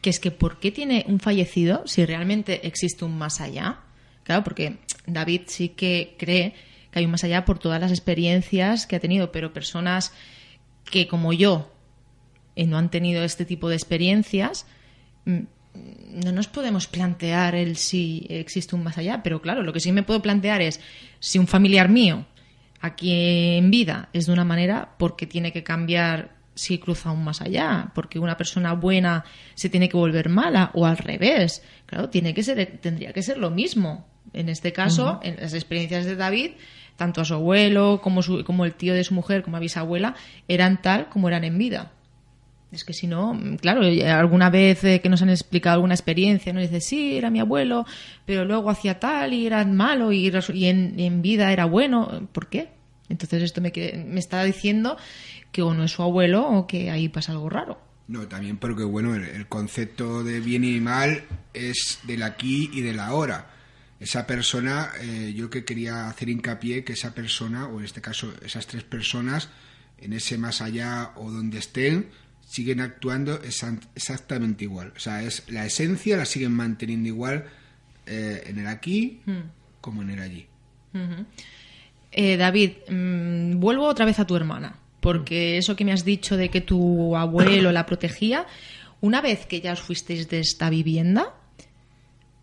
que es que ¿por qué tiene un fallecido si realmente existe un más allá? Claro, porque David sí que cree que hay un más allá por todas las experiencias que ha tenido, pero personas que como yo eh, no han tenido este tipo de experiencias, mm, no nos podemos plantear el si existe un más allá, pero claro, lo que sí me puedo plantear es si un familiar mío aquí en vida es de una manera, porque tiene que cambiar si cruza un más allá, porque una persona buena se tiene que volver mala o al revés. Claro, tiene que ser tendría que ser lo mismo. En este caso, en las experiencias de David, tanto a su abuelo como, su, como el tío de su mujer, como a bisabuela, eran tal como eran en vida. Es que si no, claro, alguna vez eh, que nos han explicado alguna experiencia, ¿no? Dice, sí, era mi abuelo, pero luego hacía tal y era malo y, en, vida era bueno. ¿Por qué? Entonces esto me, me está diciendo que o no es su abuelo o que ahí pasa algo raro. No, también porque, bueno, el, concepto de bien y mal es del aquí y del ahora. Esa persona, eh, yo que quería hacer hincapié que esa persona, o en este caso esas tres personas, en ese más allá o donde estén, siguen actuando exactamente igual. O sea, es la esencia la siguen manteniendo igual eh, en el aquí hmm. como en el allí. Eh, David, mm, vuelvo otra vez a tu hermana, porque eso que me has dicho de que tu abuelo la protegía, una vez que ya os fuisteis de esta vivienda,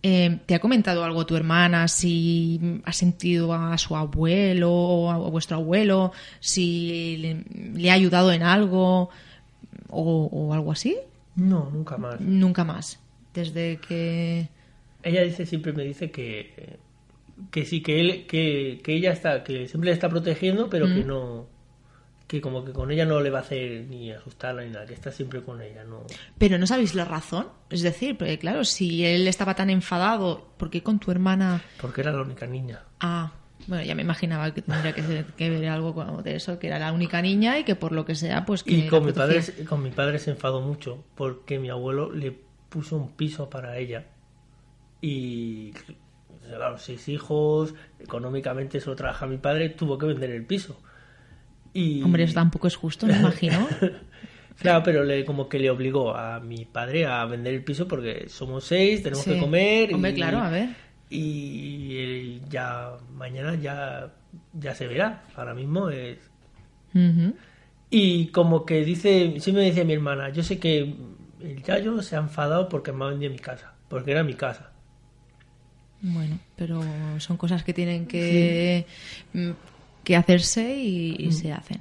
eh, ¿te ha comentado algo tu hermana? Si ha sentido a su abuelo o a vuestro abuelo, si le ha ayudado en algo o, algo así? No, nunca más. Nunca más. Desde que. Ella dice, siempre me dice que, que sí, que él, que, que ella está, que siempre le está protegiendo, pero que mm. no, que como que con ella no le va a hacer ni asustarla ni nada, que está siempre con ella, no. Pero no sabéis la razón, es decir, porque claro, si él estaba tan enfadado, ¿por qué con tu hermana? Porque era la única niña. Ah, bueno, ya me imaginaba que tendría que, ver algo de eso, que era la única niña y que por lo que sea, pues que... Y con mi, padre, con mi padre se enfadó mucho porque mi abuelo le puso un piso para ella y claro, seis hijos, económicamente solo trabaja mi padre, tuvo que vender el piso. Y... Hombre, eso tampoco es justo, me imagino. claro, pero le, como que le obligó a mi padre a vender el piso porque somos seis, tenemos que comer. Hombre, claro, a ver y ya mañana ya, ya se verá. Ahora mismo es... Y como que dice, sí me decía mi hermana, yo sé que el Yayo se ha enfadado porque me ha vendido mi casa, porque era mi casa. Bueno, pero son cosas que tienen que, mm, que hacerse y, se hacen.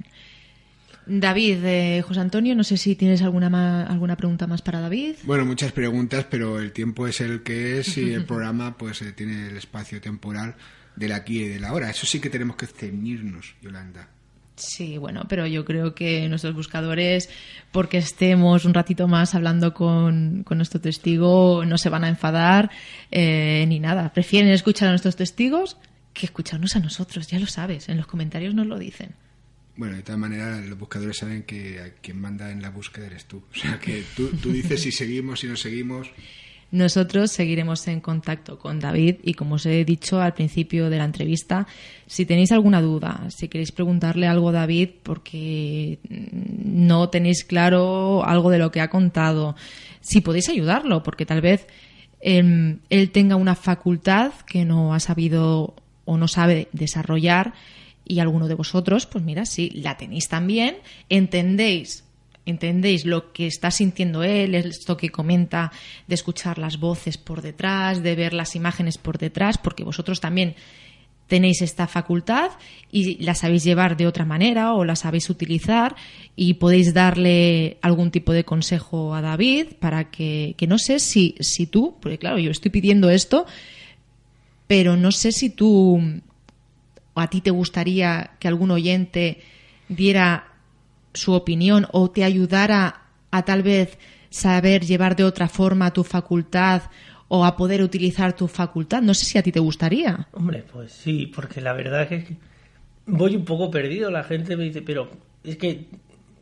David, eh, José Antonio, no sé si tienes alguna alguna pregunta más para David. Bueno, muchas preguntas, pero el tiempo es el que es y el programa pues eh, tiene el espacio temporal del aquí y del ahora. Eso sí que tenemos que ceñirnos, Yolanda. Sí, bueno, pero yo creo que nuestros buscadores, porque estemos un ratito más hablando con, nuestro testigo, no se van a enfadar eh, ni nada. Prefieren escuchar a nuestros testigos que escucharnos a nosotros, ya lo sabes, en los comentarios nos lo dicen. Bueno, de todas maneras, los buscadores saben que quien manda en la búsqueda eres tú. O sea, que tú, dices si seguimos, si no seguimos. Nosotros seguiremos en contacto con David y como os he dicho al principio de la entrevista, si tenéis alguna duda, si queréis preguntarle algo a David porque no tenéis claro algo de lo que ha contado, si podéis ayudarlo, porque tal vez em, él tenga una facultad que no ha sabido o no sabe desarrollar y alguno de vosotros, pues mira, si la tenéis también, entendéis entendéis lo que está sintiendo él, esto que comenta de escuchar las voces por detrás, de ver las imágenes por detrás, porque vosotros también tenéis esta facultad y la sabéis llevar de otra manera o la sabéis utilizar y podéis darle algún tipo de consejo a David para que, que no sé si, si tú, porque claro, yo estoy pidiendo esto, pero no sé si tú a ti te gustaría que algún oyente diera su opinión o te ayudara a tal vez saber llevar de otra forma tu facultad o a poder utilizar tu facultad. No sé si a ti te gustaría. Hombre, pues sí, porque la verdad es que voy un poco perdido. La gente me dice, pero es que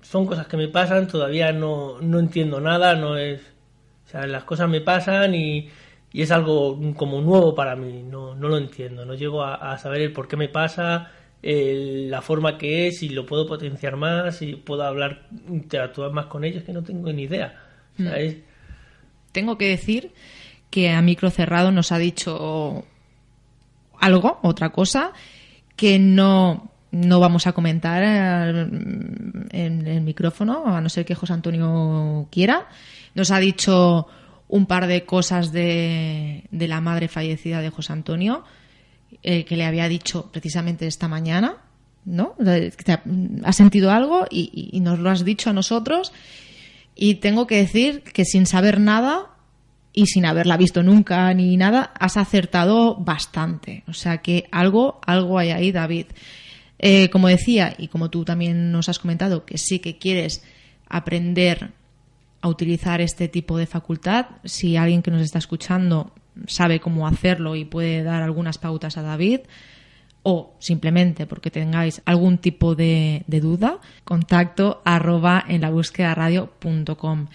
son cosas que me pasan, todavía no, no entiendo nada, no es... O sea, las cosas me pasan y, y es algo como nuevo para mí, no, no lo entiendo, no llego a, saber el por qué me pasa, la forma que es, si lo puedo potenciar más, si puedo hablar, interactuar más con ellos, que no tengo ni idea. Mm. Tengo que decir que a micro cerrado nos ha dicho algo, otra cosa, que no, no vamos a comentar eh, en el micrófono, a no ser que José Antonio quiera. Nos ha dicho un par de cosas de, de la madre fallecida de José Antonio, eh, que le había dicho precisamente esta mañana, ¿no? Has sentido algo y, y, nos lo has dicho a nosotros. Y tengo que decir que sin saber nada y sin haberla visto nunca ni nada, has acertado bastante. O sea que algo, algo hay ahí, David. Eh, como decía, y como tú también nos has comentado, que sí que quieres aprender a utilizar este tipo de facultad, si alguien que nos está escuchando sabe cómo hacerlo y puede dar algunas pautas a David, o simplemente porque tengáis algún tipo de, duda, contacto arroba en la búsqueda radio.com.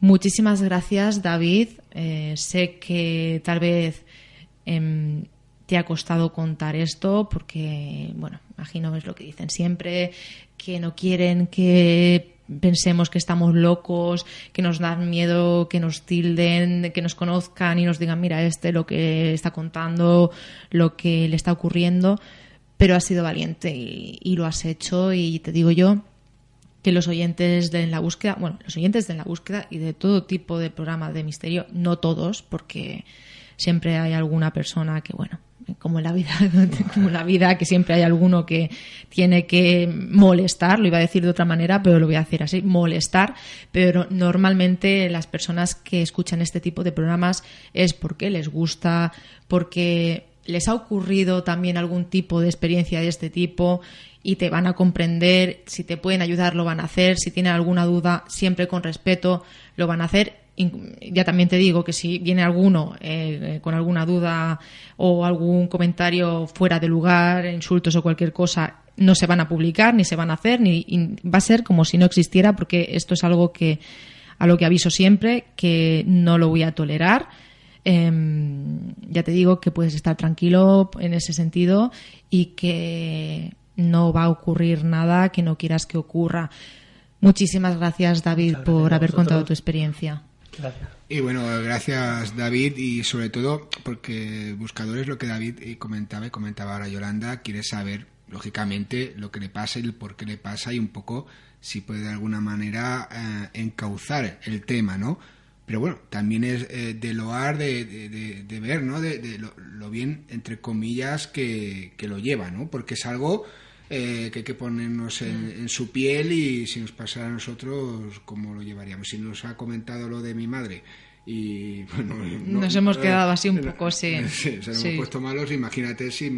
Muchísimas gracias, David. Eh, sé que tal vez em, te ha costado contar esto porque, bueno, imagino es lo que dicen siempre, que no quieren que pensemos que estamos locos, que nos dan miedo, que nos tilden, que nos conozcan y nos digan, mira, este lo que está contando, lo que le está ocurriendo, pero has sido valiente y, y lo has hecho. Y te digo yo que los oyentes de la búsqueda, bueno, los oyentes de la búsqueda y de todo tipo de programas de misterio, no todos, porque siempre hay alguna persona que, bueno, como en la vida, como la vida, que siempre hay alguno que tiene que molestar, lo iba a decir de otra manera, pero lo voy a decir así, molestar, pero normalmente las personas que escuchan este tipo de programas es porque les gusta, porque les ha ocurrido también algún tipo de experiencia de este tipo y te van a comprender, si te pueden ayudar lo van a hacer, si tienen alguna duda siempre con respeto lo van a hacer ya también te digo que si viene alguno eh, con alguna duda o algún comentario fuera de lugar, insultos o cualquier cosa, no se van a publicar, ni se van a hacer, ni va a ser como si no existiera, porque esto es algo que a lo que aviso siempre, que no lo voy a tolerar. Em, ya te digo que puedes estar tranquilo en ese sentido y que no va a ocurrir nada que no quieras que ocurra. Muchísimas gracias, David, por haber contado tu experiencia. Y bueno, gracias David y sobre todo porque buscadores lo que David comentaba y comentaba ahora Yolanda, quiere saber lógicamente lo que le pasa y el por qué le pasa y un poco si puede de alguna manera eh, encauzar el tema, ¿no? Pero bueno, también es eh, de loar, de, de, ver, ¿no? De, lo, bien, entre comillas, que, que lo lleva, ¿no? Porque es algo eh, que hay que ponernos en, su piel y si nos pasara a nosotros, ¿cómo lo llevaríamos? Si nos ha comentado lo de mi madre y bueno, nos hemos quedado así un poco, sí. sí se hemos puesto malos, imagínate si,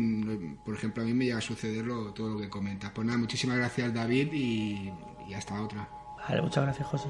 por ejemplo, a mí me llega a suceder todo lo que comentas. Pues nada, muchísimas gracias David y, y hasta otra. Vale, muchas gracias José.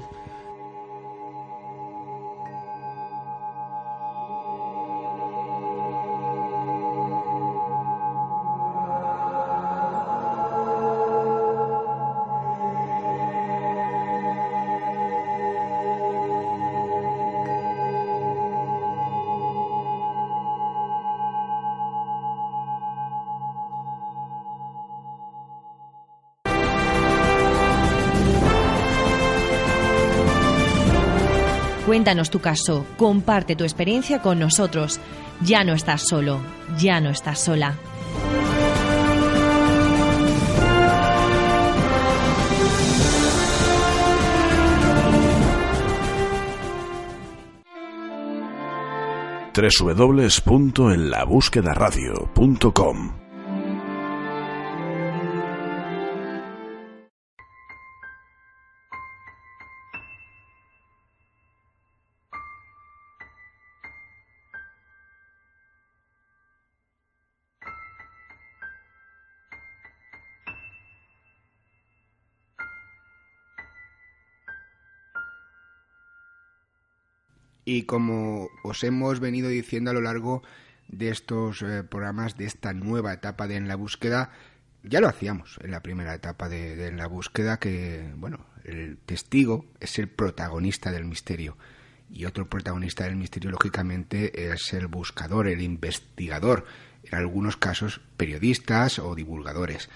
Cuéntanos tu caso, comparte tu experiencia con nosotros. Ya no estás solo, ya no estás sola. www.enlabúsquedaradio.com Y como os hemos venido diciendo a lo largo de estos eh, programas, de esta nueva etapa de En la Búsqueda, ya lo hacíamos en la primera etapa de, En la Búsqueda, que, bueno, el testigo es el protagonista del misterio. Y otro protagonista del misterio, lógicamente, es el buscador, el investigador, en algunos casos periodistas o divulgadores.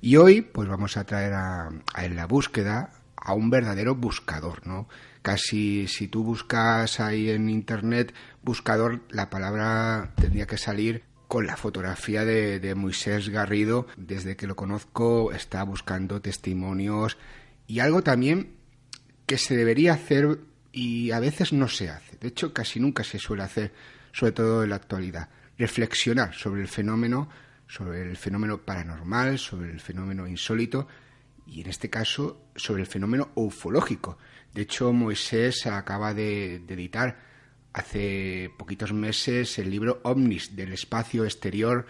Y hoy, pues vamos a traer a, a En la Búsqueda a un verdadero buscador, ¿no? Casi si tú buscas ahí en internet buscador, la palabra tendría que salir con la fotografía de, Moisés Garrido. Desde que lo conozco está buscando testimonios y algo también que se debería hacer y a veces no se hace. De hecho, casi nunca se suele hacer, sobre todo en la actualidad. Reflexionar sobre el fenómeno, sobre el fenómeno paranormal, sobre el fenómeno insólito y en este caso sobre el fenómeno ufológico. De hecho, Moisés acaba de, editar hace poquitos meses el libro Omnis, del espacio exterior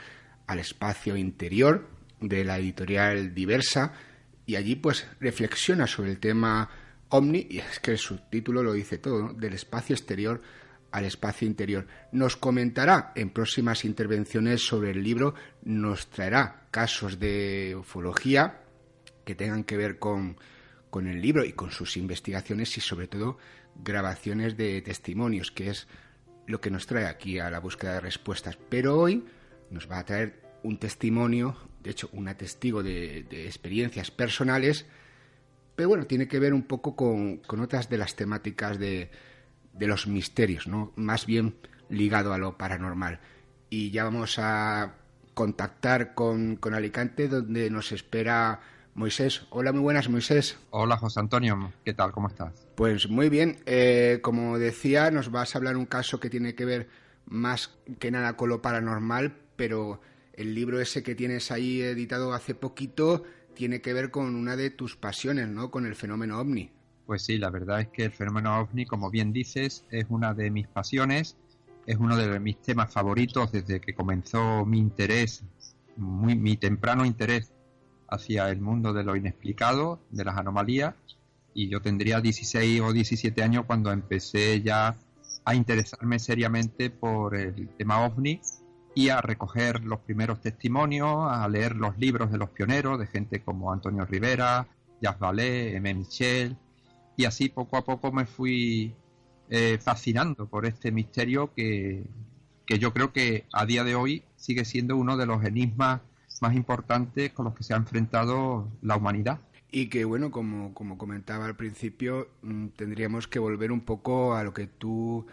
al espacio interior, de la editorial Diversa, y allí pues reflexiona sobre el tema Omni, y es que el subtítulo lo dice todo, del espacio exterior al espacio interior. Nos comentará en próximas intervenciones sobre el libro, nos traerá casos de ufología que tengan que ver con, con el libro y con sus investigaciones y sobre todo grabaciones de testimonios, que es lo que nos trae aquí a la búsqueda de respuestas. Pero hoy nos va a traer un testimonio, de hecho, un testigo de, de experiencias personales, pero bueno, tiene que ver un poco con, con otras de las temáticas de, de, los misterios, ¿no? Más bien ligado a lo paranormal. Y ya vamos a contactar con, con Alicante, donde nos espera Moisés. Hola, muy buenas, Moisés. Hola, José Antonio. ¿Qué tal? ¿Cómo estás? Pues muy bien. Eh, como decía, nos vas a hablar un caso que tiene que ver más que nada con lo paranormal, pero el libro ese que tienes ahí editado hace poquito tiene que ver con una de tus pasiones, ¿no? Con el fenómeno ovni. Pues sí, la verdad es que el fenómeno ovni, como bien dices, es una de mis pasiones, es uno de mis temas favoritos desde que comenzó mi interés, muy, mi temprano interés hacia el mundo de lo inexplicado, de las anomalías, y yo tendría 16 o 17 años cuando empecé ya a interesarme seriamente por el tema ovni y a recoger los primeros testimonios, a leer los libros de los pioneros, de gente como Antonio Rivera, Jacques Vallée, M. Michel, y así poco a poco me fui eh, fascinando por este misterio que, que yo creo que a día de hoy sigue siendo uno de los enigmas más importantes con los que se ha enfrentado la humanidad. Y que, bueno, como, como comentaba al principio, mm, tendríamos que volver un poco a lo que tú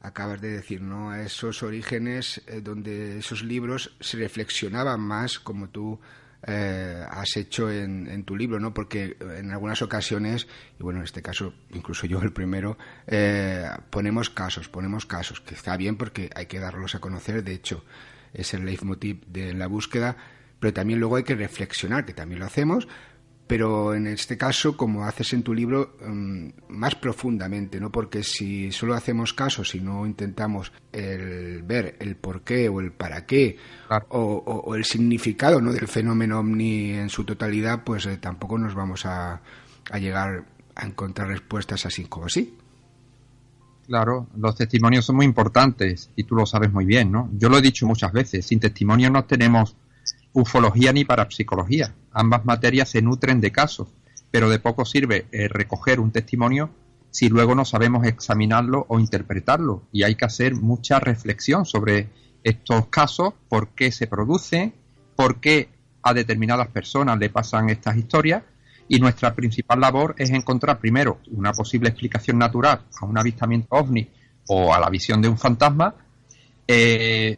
acabas de decir, ¿no? A esos orígenes eh, donde esos libros se reflexionaban más, como tú eh, has hecho en, tu libro, ¿no? Porque en algunas ocasiones, y bueno, en este caso, incluso yo el primero, eh, ponemos casos, ponemos casos, que está bien porque hay que darlos a conocer, de hecho, es el leitmotiv de la búsqueda, pero también luego hay que reflexionar, que también lo hacemos, pero en este caso, como haces en tu libro, mm, más profundamente, ¿no? Porque si solo hacemos caso, si no intentamos el ver el por qué o el para qué o, el significado ¿no? del fenómeno ovni en su totalidad, pues eh, tampoco nos vamos a, a llegar a encontrar respuestas así como así. Claro, los testimonios son muy importantes y tú lo sabes muy bien, ¿no? Yo lo he dicho muchas veces, sin testimonios no tenemos ufología ni parapsicología. Ambas materias se nutren de casos, pero de poco sirve eh, recoger un testimonio si luego no sabemos examinarlo o interpretarlo. Y hay que hacer mucha reflexión sobre estos casos, por qué se producen, por qué a determinadas personas le pasan estas historias. Y nuestra principal labor es encontrar primero una posible explicación natural a un avistamiento ovni o a la visión de un fantasma. Eh,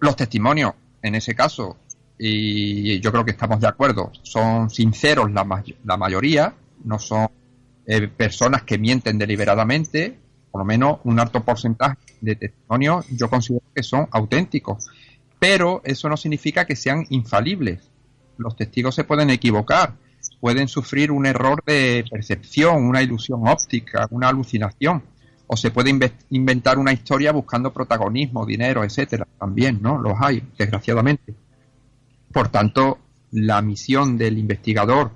los testimonios, en ese caso, y yo creo que estamos de acuerdo, son sinceros la, la mayoría, no son eh, personas que mienten deliberadamente, por lo menos un alto porcentaje de testimonios yo considero que son auténticos, pero eso no significa que sean infalibles. Los testigos se pueden equivocar, pueden sufrir un error de percepción, una ilusión óptica, una alucinación, o se puede inventar una historia buscando protagonismo, dinero, etcétera. También, ¿no? Los hay, desgraciadamente. Por tanto, la misión del investigador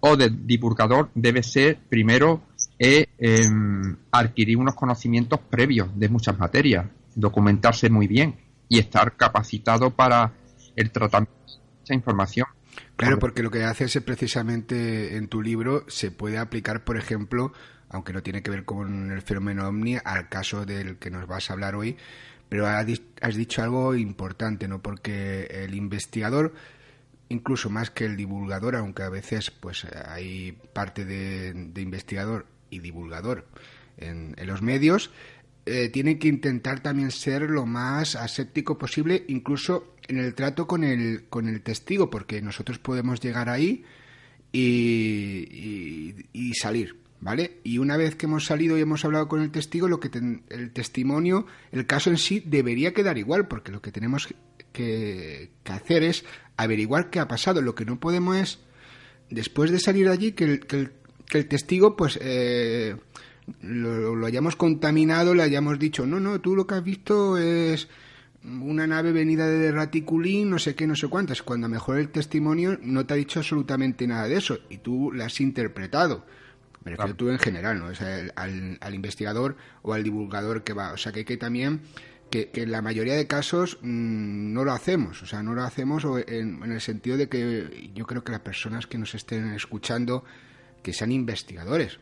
o del divulgador debe ser primero eh, em, adquirir unos conocimientos previos de muchas materias, documentarse muy bien y estar capacitado para el tratamiento de esa información. Claro, porque lo que haces es precisamente en tu libro se puede aplicar, por ejemplo, aunque no tiene que ver con el fenómeno ovni, al caso del que nos vas a hablar hoy, pero has dicho algo importante, ¿no? Porque el investigador, incluso más que el divulgador, aunque a veces pues hay parte de, investigador y divulgador en, los medios, eh, tiene que intentar también ser lo más aséptico posible, incluso en el trato con el, con el testigo, porque nosotros podemos llegar ahí y, y salir ¿vale? Y una vez que hemos salido y hemos hablado con el testigo, lo que el testimonio, el caso en sí debería quedar igual, porque lo que tenemos que, hacer es averiguar qué ha pasado. Lo que no podemos es, después de salir de allí, que el, testigo, pues, eh, lo, hayamos contaminado, le hayamos dicho, no, no, tú lo que has visto es una nave venida de Raticulín, no sé qué, no sé cuántas, cuando mejor el testimonio no te ha dicho absolutamente nada de eso y tú la has interpretado. Me refiero tú en general, ¿no? al, investigador o al divulgador que va. O sea, que hay que también que, en la mayoría de casos mm, no lo hacemos. O sea, no lo hacemos en, en, el sentido de que yo creo que las personas que nos estén escuchando, que sean investigadores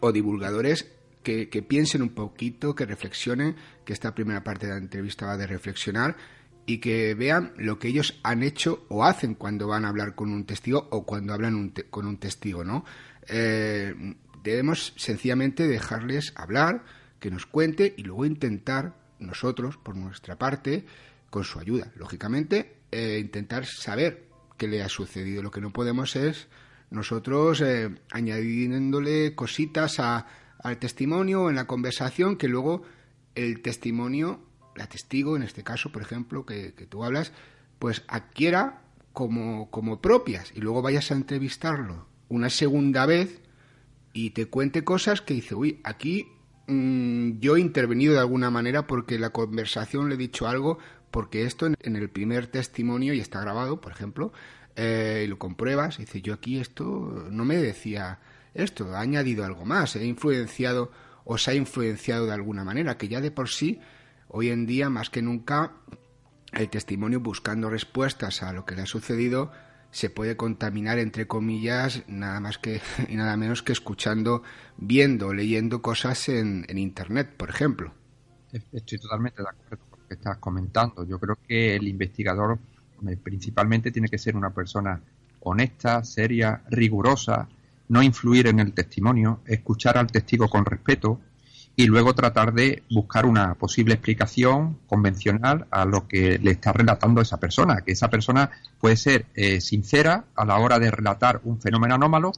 o divulgadores, que, piensen un poquito, que reflexionen, que esta primera parte de la entrevista va de reflexionar y que vean lo que ellos han hecho o hacen cuando van a hablar con un testigo o cuando hablan con un testigo, ¿no? Eh, debemos sencillamente dejarles hablar, que nos cuente y luego intentar nosotros, por nuestra parte, con su ayuda, lógicamente, eh, intentar saber qué le ha sucedido. Lo que no podemos es nosotros eh, añadiéndole cositas a, al testimonio en la conversación que luego el testimonio, la testigo en este caso, por ejemplo, que, tú hablas, pues adquiera como, como propias y luego vayas a entrevistarlo una segunda vez y te cuente cosas que dice, uy, aquí mm, yo he intervenido de alguna manera porque la conversación le he dicho algo, porque esto en, el primer testimonio, y está grabado, por ejemplo, eh, y lo compruebas, y dice, yo aquí esto no me decía esto, ha añadido algo más, ha influenciado o se ha influenciado de alguna manera, que ya de por sí, hoy en día, más que nunca, el testimonio buscando respuestas a lo que le ha sucedido se puede contaminar, entre comillas, nada más que y nada menos que escuchando, viendo, leyendo cosas en, en Internet, por ejemplo. Estoy totalmente de acuerdo con lo que estás comentando. Yo creo que el investigador principalmente tiene que ser una persona honesta, seria, rigurosa, no influir en el testimonio, escuchar al testigo con respeto y luego tratar de buscar una posible explicación convencional a lo que le está relatando esa persona, que esa persona puede ser eh, sincera a la hora de relatar un fenómeno anómalo,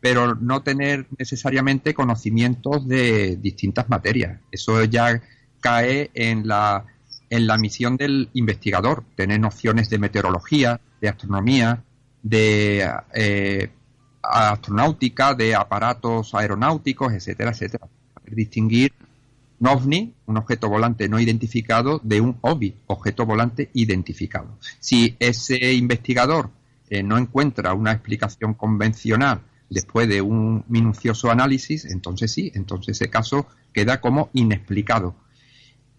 pero no tener necesariamente conocimientos de distintas materias. Eso ya cae en la, en la misión del investigador, tener nociones de meteorología, de astronomía, de eh, astronáutica, de aparatos aeronáuticos, etcétera, etcétera. Distinguir un ovni, un objeto volante no identificado, de un OVI, objeto volante identificado. Si ese investigador eh, no encuentra una explicación convencional después de un minucioso análisis, entonces sí, entonces ese caso queda como inexplicado.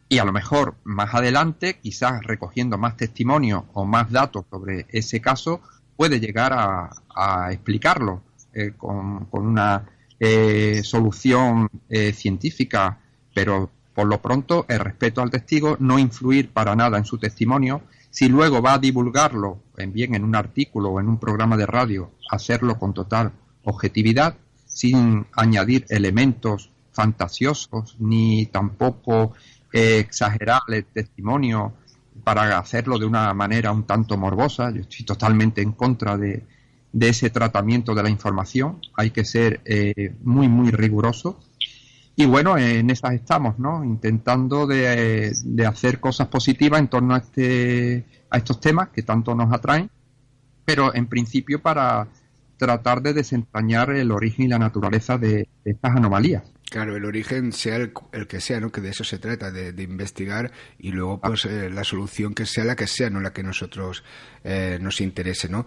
Y a lo mejor más adelante, quizás recogiendo más testimonios o más datos sobre ese caso, puede llegar a, explicarlo eh, con, una eh, solución eh, científica, pero por lo pronto el respeto al testigo, no influir para nada en su testimonio. Si luego va a divulgarlo, en bien en un artículo o en un programa de radio, hacerlo con total objetividad, sin añadir elementos fantasiosos ni tampoco exagerar el testimonio para hacerlo de una manera un tanto morbosa. Yo estoy totalmente en contra de, ese tratamiento de la información. Hay que ser eh, muy, muy riguroso. Y bueno, en esas estamos, ¿no? Intentando de, hacer cosas positivas en torno a, este, a estos temas que tanto nos atraen, pero en principio para tratar de desentrañar el origen y la naturaleza de estas anomalías. Claro, el origen sea el, que sea, ¿no? Que de eso se trata, de, investigar y luego pues eh, la solución que sea la que sea, no la que nosotros eh, nos interese, ¿no?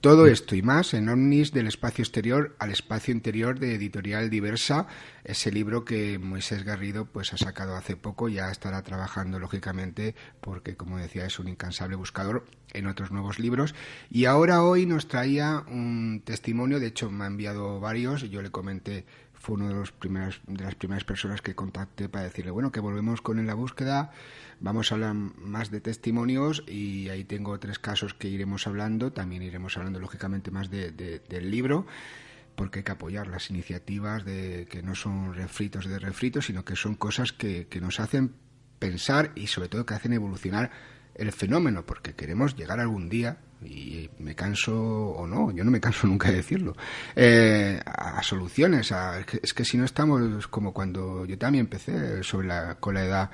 Todo esto y más en Omnis del espacio exterior al espacio interior de Editorial Diversa, ese libro que Moisés Garrido pues ha sacado hace poco, ya estará trabajando lógicamente porque como decía es un incansable buscador en otros nuevos libros. Y ahora hoy nos traía un testimonio, de hecho me ha enviado varios, yo le comenté fue uno de, los primeros, de las primeras personas que contacté para decirle, bueno, que volvemos con en la búsqueda, vamos a hablar más de testimonios y ahí tengo tres casos que iremos hablando, también iremos hablando lógicamente más de, del libro, porque hay que apoyar las iniciativas de que no son refritos de refritos, sino que son cosas que, que nos hacen pensar y sobre todo que hacen evolucionar el fenómeno, porque queremos llegar algún día y me canso o no, yo no me canso nunca de decirlo, eh, a, soluciones. es, que, si no estamos como cuando yo también empecé sobre la, con la edad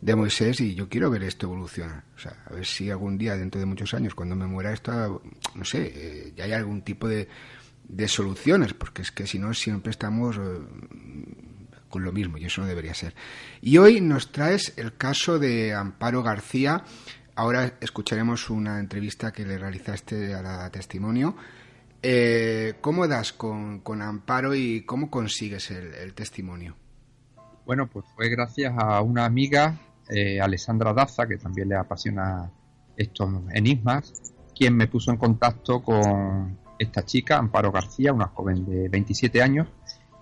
de Moisés y yo quiero ver esto evolucionar. O sea, a ver si algún día, dentro de muchos años, cuando me muera esto, no sé, eh, ya hay algún tipo de, de soluciones, porque es que si no siempre estamos eh, con lo mismo y eso no debería ser. Y hoy nos traes el caso de Amparo García. Ahora escucharemos una entrevista que le realizaste a la testimonio. Eh, ¿Cómo das con, Amparo y cómo consigues el, testimonio? Bueno, pues fue gracias a una amiga, eh, Alessandra Daza, que también le apasiona estos enigmas, quien me puso en contacto con esta chica, Amparo García, una joven de 27 años,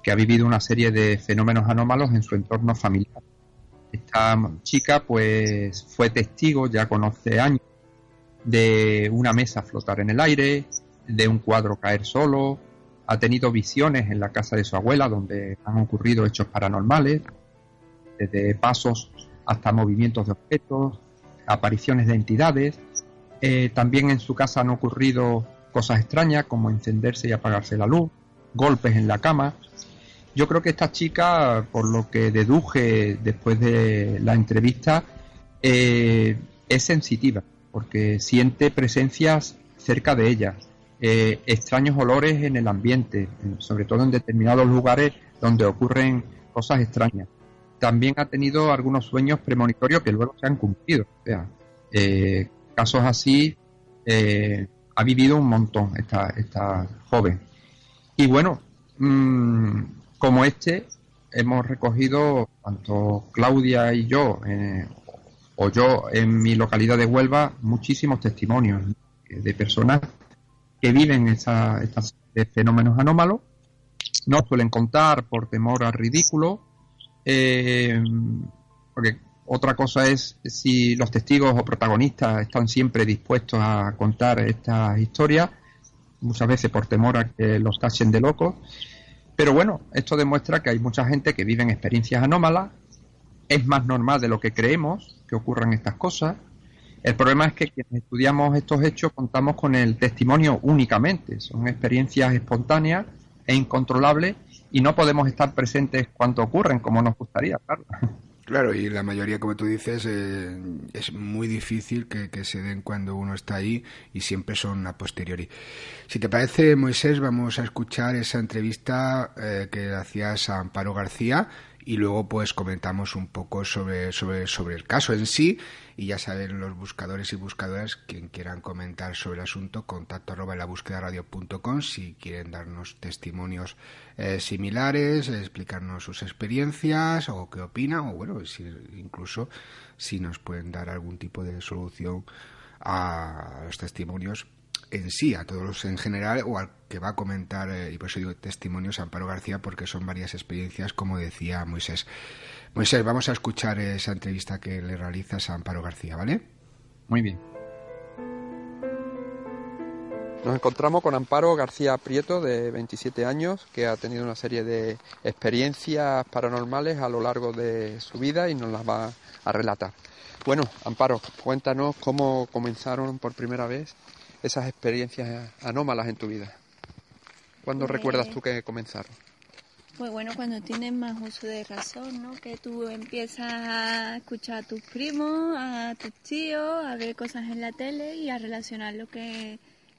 que ha vivido una serie de fenómenos anómalos en su entorno familiar. Esta chica, pues, fue testigo ya con 11 años de una mesa flotar en el aire, de un cuadro caer solo, ha tenido visiones en la casa de su abuela donde han ocurrido hechos paranormales, desde pasos hasta movimientos de objetos, apariciones de entidades. Eh, también en su casa han ocurrido cosas extrañas como encenderse y apagarse la luz, golpes en la cama. Yo creo que esta chica, por lo que deduje después de la entrevista, eh, es sensitiva, porque siente presencias cerca de ella, eh, extraños olores en el ambiente, sobre todo en determinados lugares donde ocurren cosas extrañas. También ha tenido algunos sueños premonitorios que luego se han cumplido. O sea, eh, casos así ha vivido un montón esta, joven. Y bueno, mm, como este, hemos recogido, tanto Claudia y yo, eh, o yo en mi localidad de Huelva, muchísimos testimonios de personas que viven estos fenómenos anómalos. No suelen contar por temor al ridículo, eh, porque otra cosa es si los testigos o protagonistas están siempre dispuestos a contar estas historias, muchas veces por temor a que los tachen de locos. Pero bueno, esto demuestra que hay mucha gente que vive en experiencias anómalas. Es más normal de lo que creemos que ocurran estas cosas. El problema es que quienes estudiamos estos hechos contamos con el testimonio únicamente. Son experiencias espontáneas e incontrolables y no podemos estar presentes cuando ocurren como nos gustaría, claro. Claro, y la mayoría, como tú dices, eh, es muy difícil que, se den cuando uno está ahí y siempre son a posteriori. Si te parece, Moisés, vamos a escuchar esa entrevista eh, que hacías a Amparo García y luego pues comentamos un poco sobre, sobre, sobre el caso en sí y ya saben los buscadores y buscadoras quien quieran comentar sobre el asunto contacto arroba la búsqueda radio.com si quieren darnos testimonios eh, similares explicarnos sus experiencias o qué opinan o bueno si, incluso si nos pueden dar algún tipo de solución a los testimonios en sí, a todos en general o al que va a comentar, eh, y por eso digo testimonios, Amparo García, porque son varias experiencias, como decía Moisés. Moisés, vamos a escuchar esa entrevista que le realizas a Amparo García, ¿vale? Muy bien. Nos encontramos con Amparo García Prieto, de 27 años, que ha tenido una serie de experiencias paranormales a lo largo de su vida y nos las va a relatar. Bueno, Amparo, cuéntanos cómo comenzaron por primera vez esas experiencias anómalas en tu vida? ¿Cuándo pues recuerdas tú que comenzaron? Pues bueno, cuando tienes más uso de razón, ¿no? Que tú empiezas a escuchar a tus primos, a tus tíos, a ver cosas en la tele y a relacionar lo que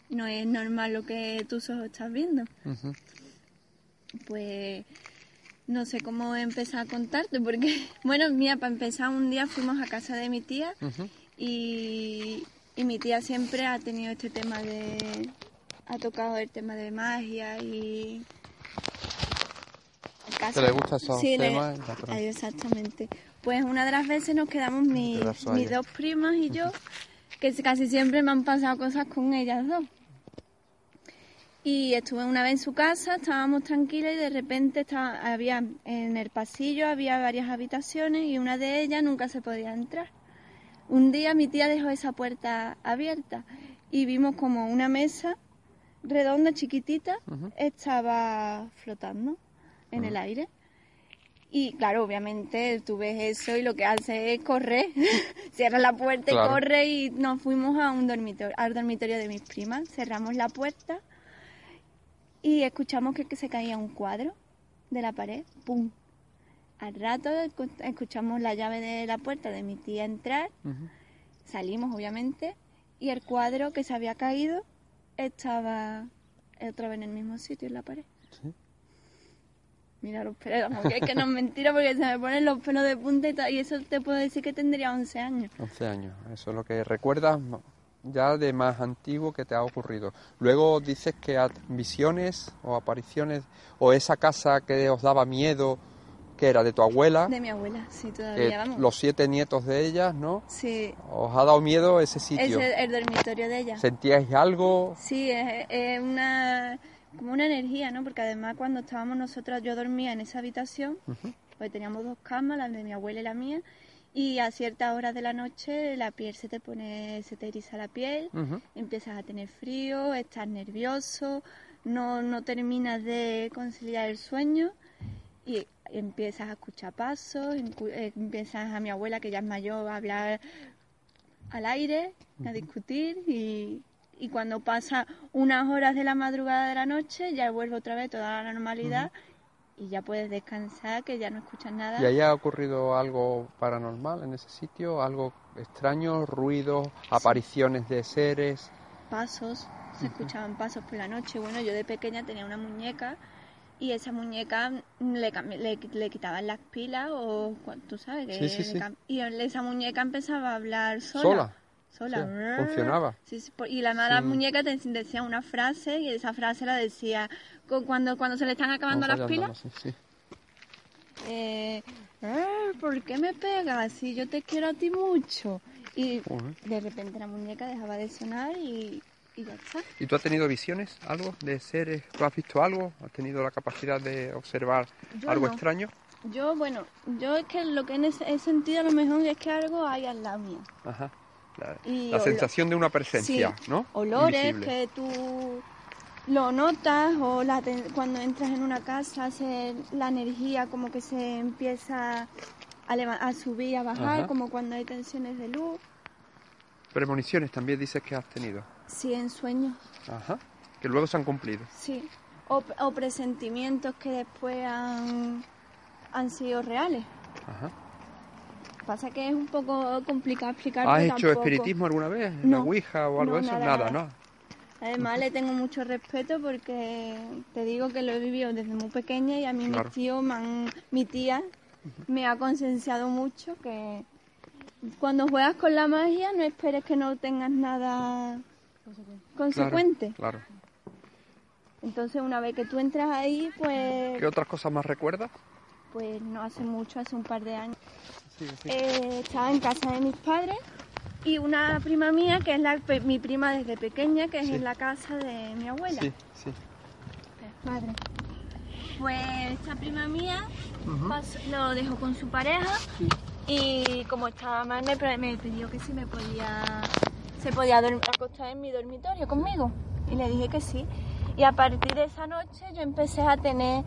no es normal lo que tus ojos estás viendo. Pues no sé cómo empezar a contarte, porque, bueno, mira, para empezar, un día fuimos a casa de mi tía y, y mi tía siempre ha tenido este tema de... ha tocado el tema de magia y... ¿Te le gusta esos temas? exactamente. Pues una de las veces nos quedamos mis dos primas y yo, que casi siempre me han pasado cosas con ellas dos. Y estuve una vez en su casa, estábamos tranquilas y de repente estaba, había en el pasillo había varias habitaciones y una de ellas nunca se podía entrar. Un día mi tía dejó esa puerta abierta y vimos como una mesa redonda, chiquitita, estaba flotando en el aire. Y claro, obviamente tú ves eso y lo que hace es correr, cierra la puerta y corre y nos fuimos a un dormitorio, al dormitorio de mis primas, cerramos la puerta y escuchamos que, se caía un cuadro de la pared, ¡pum! Al rato escuchamos la llave de la puerta de mi tía entrar, salimos obviamente y el cuadro que se había caído estaba otra vez en el mismo sitio en la pared. Mira los pelos, es que no es mentira porque se me ponen los pelos de punta y, eso te puedo decir que tendría 11 años. 11 años, eso es lo que recuerdas ya de más antiguo que te ha ocurrido. Luego dices que visiones o apariciones o esa casa que os daba miedo, que era de tu abuela. De mi abuela, sí, todavía vamos. Los siete nietos de ella, ¿no? Sí. ¿Os ha dado miedo ese sitio? Es el, dormitorio de ella. ¿Sentíais algo? Sí, es una como una energía, ¿no? Porque además cuando estábamos nosotras, yo dormía en esa habitación, pues teníamos dos camas, la de mi abuela y la mía, y a ciertas horas de la noche la piel se te pone, se te eriza la piel, empiezas a tener frío, estás nervioso, no, no terminas de conciliar el sueño y empiezas a escuchar pasos, eh, empiezas a mi abuela que ya es mayor a hablar al aire, a discutir y y cuando pasa unas horas de la madrugada de la noche ya vuelve otra vez toda la normalidad y ya puedes descansar, que ya no escuchas nada. ¿Y haya ocurrido algo paranormal en ese sitio? ¿Algo extraño? ¿Ruidos? ¿Apariciones de seres? Pasos, se escuchaban pasos por la noche. Bueno, yo de pequeña tenía una muñeca y esa muñeca le, le, quitaban las pilas o tú sabes que y esa muñeca empezaba a hablar sola. ¿Sola? sola. funcionaba. y la mala muñeca te decía una frase y esa frase la decía cuando, cuando se le están acabando las pilas. Eh, ah, ¿Por qué me pegas si yo te quiero a ti mucho? Y de repente la muñeca dejaba de sonar y, ya está. ¿Y tú has tenido visiones, algo de seres? ¿Tú has visto algo? ¿Has tenido la capacidad de observar algo extraño? Yo, bueno, yo es que lo que he sentido a lo mejor es que algo hay al lado mío. Ajá. La, sensación de una presencia, ¿no? Olores que tú lo notas o cuando entras en una casa la energía como que se empieza a, a subir, a bajar, como cuando hay tensiones de luz. Premoniciones también dices que has tenido. Sí, en sueños. Ajá. Que luego se han cumplido. Sí. O, o presentimientos que después han, han sido reales. Ajá. Pasa que es un poco complicado explicar. ¿Has hecho espiritismo alguna vez? ¿En la Ouija o algo de eso? Nada, ¿no? Además le tengo mucho respeto porque te digo que lo he vivido desde muy pequeña y a mí mi tío, mi tía me ha concienciado mucho que cuando juegas con la magia no esperes que no tengas nada consecuente. Claro, Entonces una vez que tú entras ahí, pues... ¿Qué otras cosas más recuerdas? Pues no hace mucho, hace un par de años. Eh, estaba en casa de mis padres y una prima mía, que es la, mi prima desde pequeña, que es en la casa de mi abuela. Sí, sí. Madre. Pues esta prima mía lo dejó con su pareja y como estaba mal me, me, pidió que si me podía se podía acostar en mi dormitorio conmigo y le dije que sí y a partir de esa noche yo empecé a tener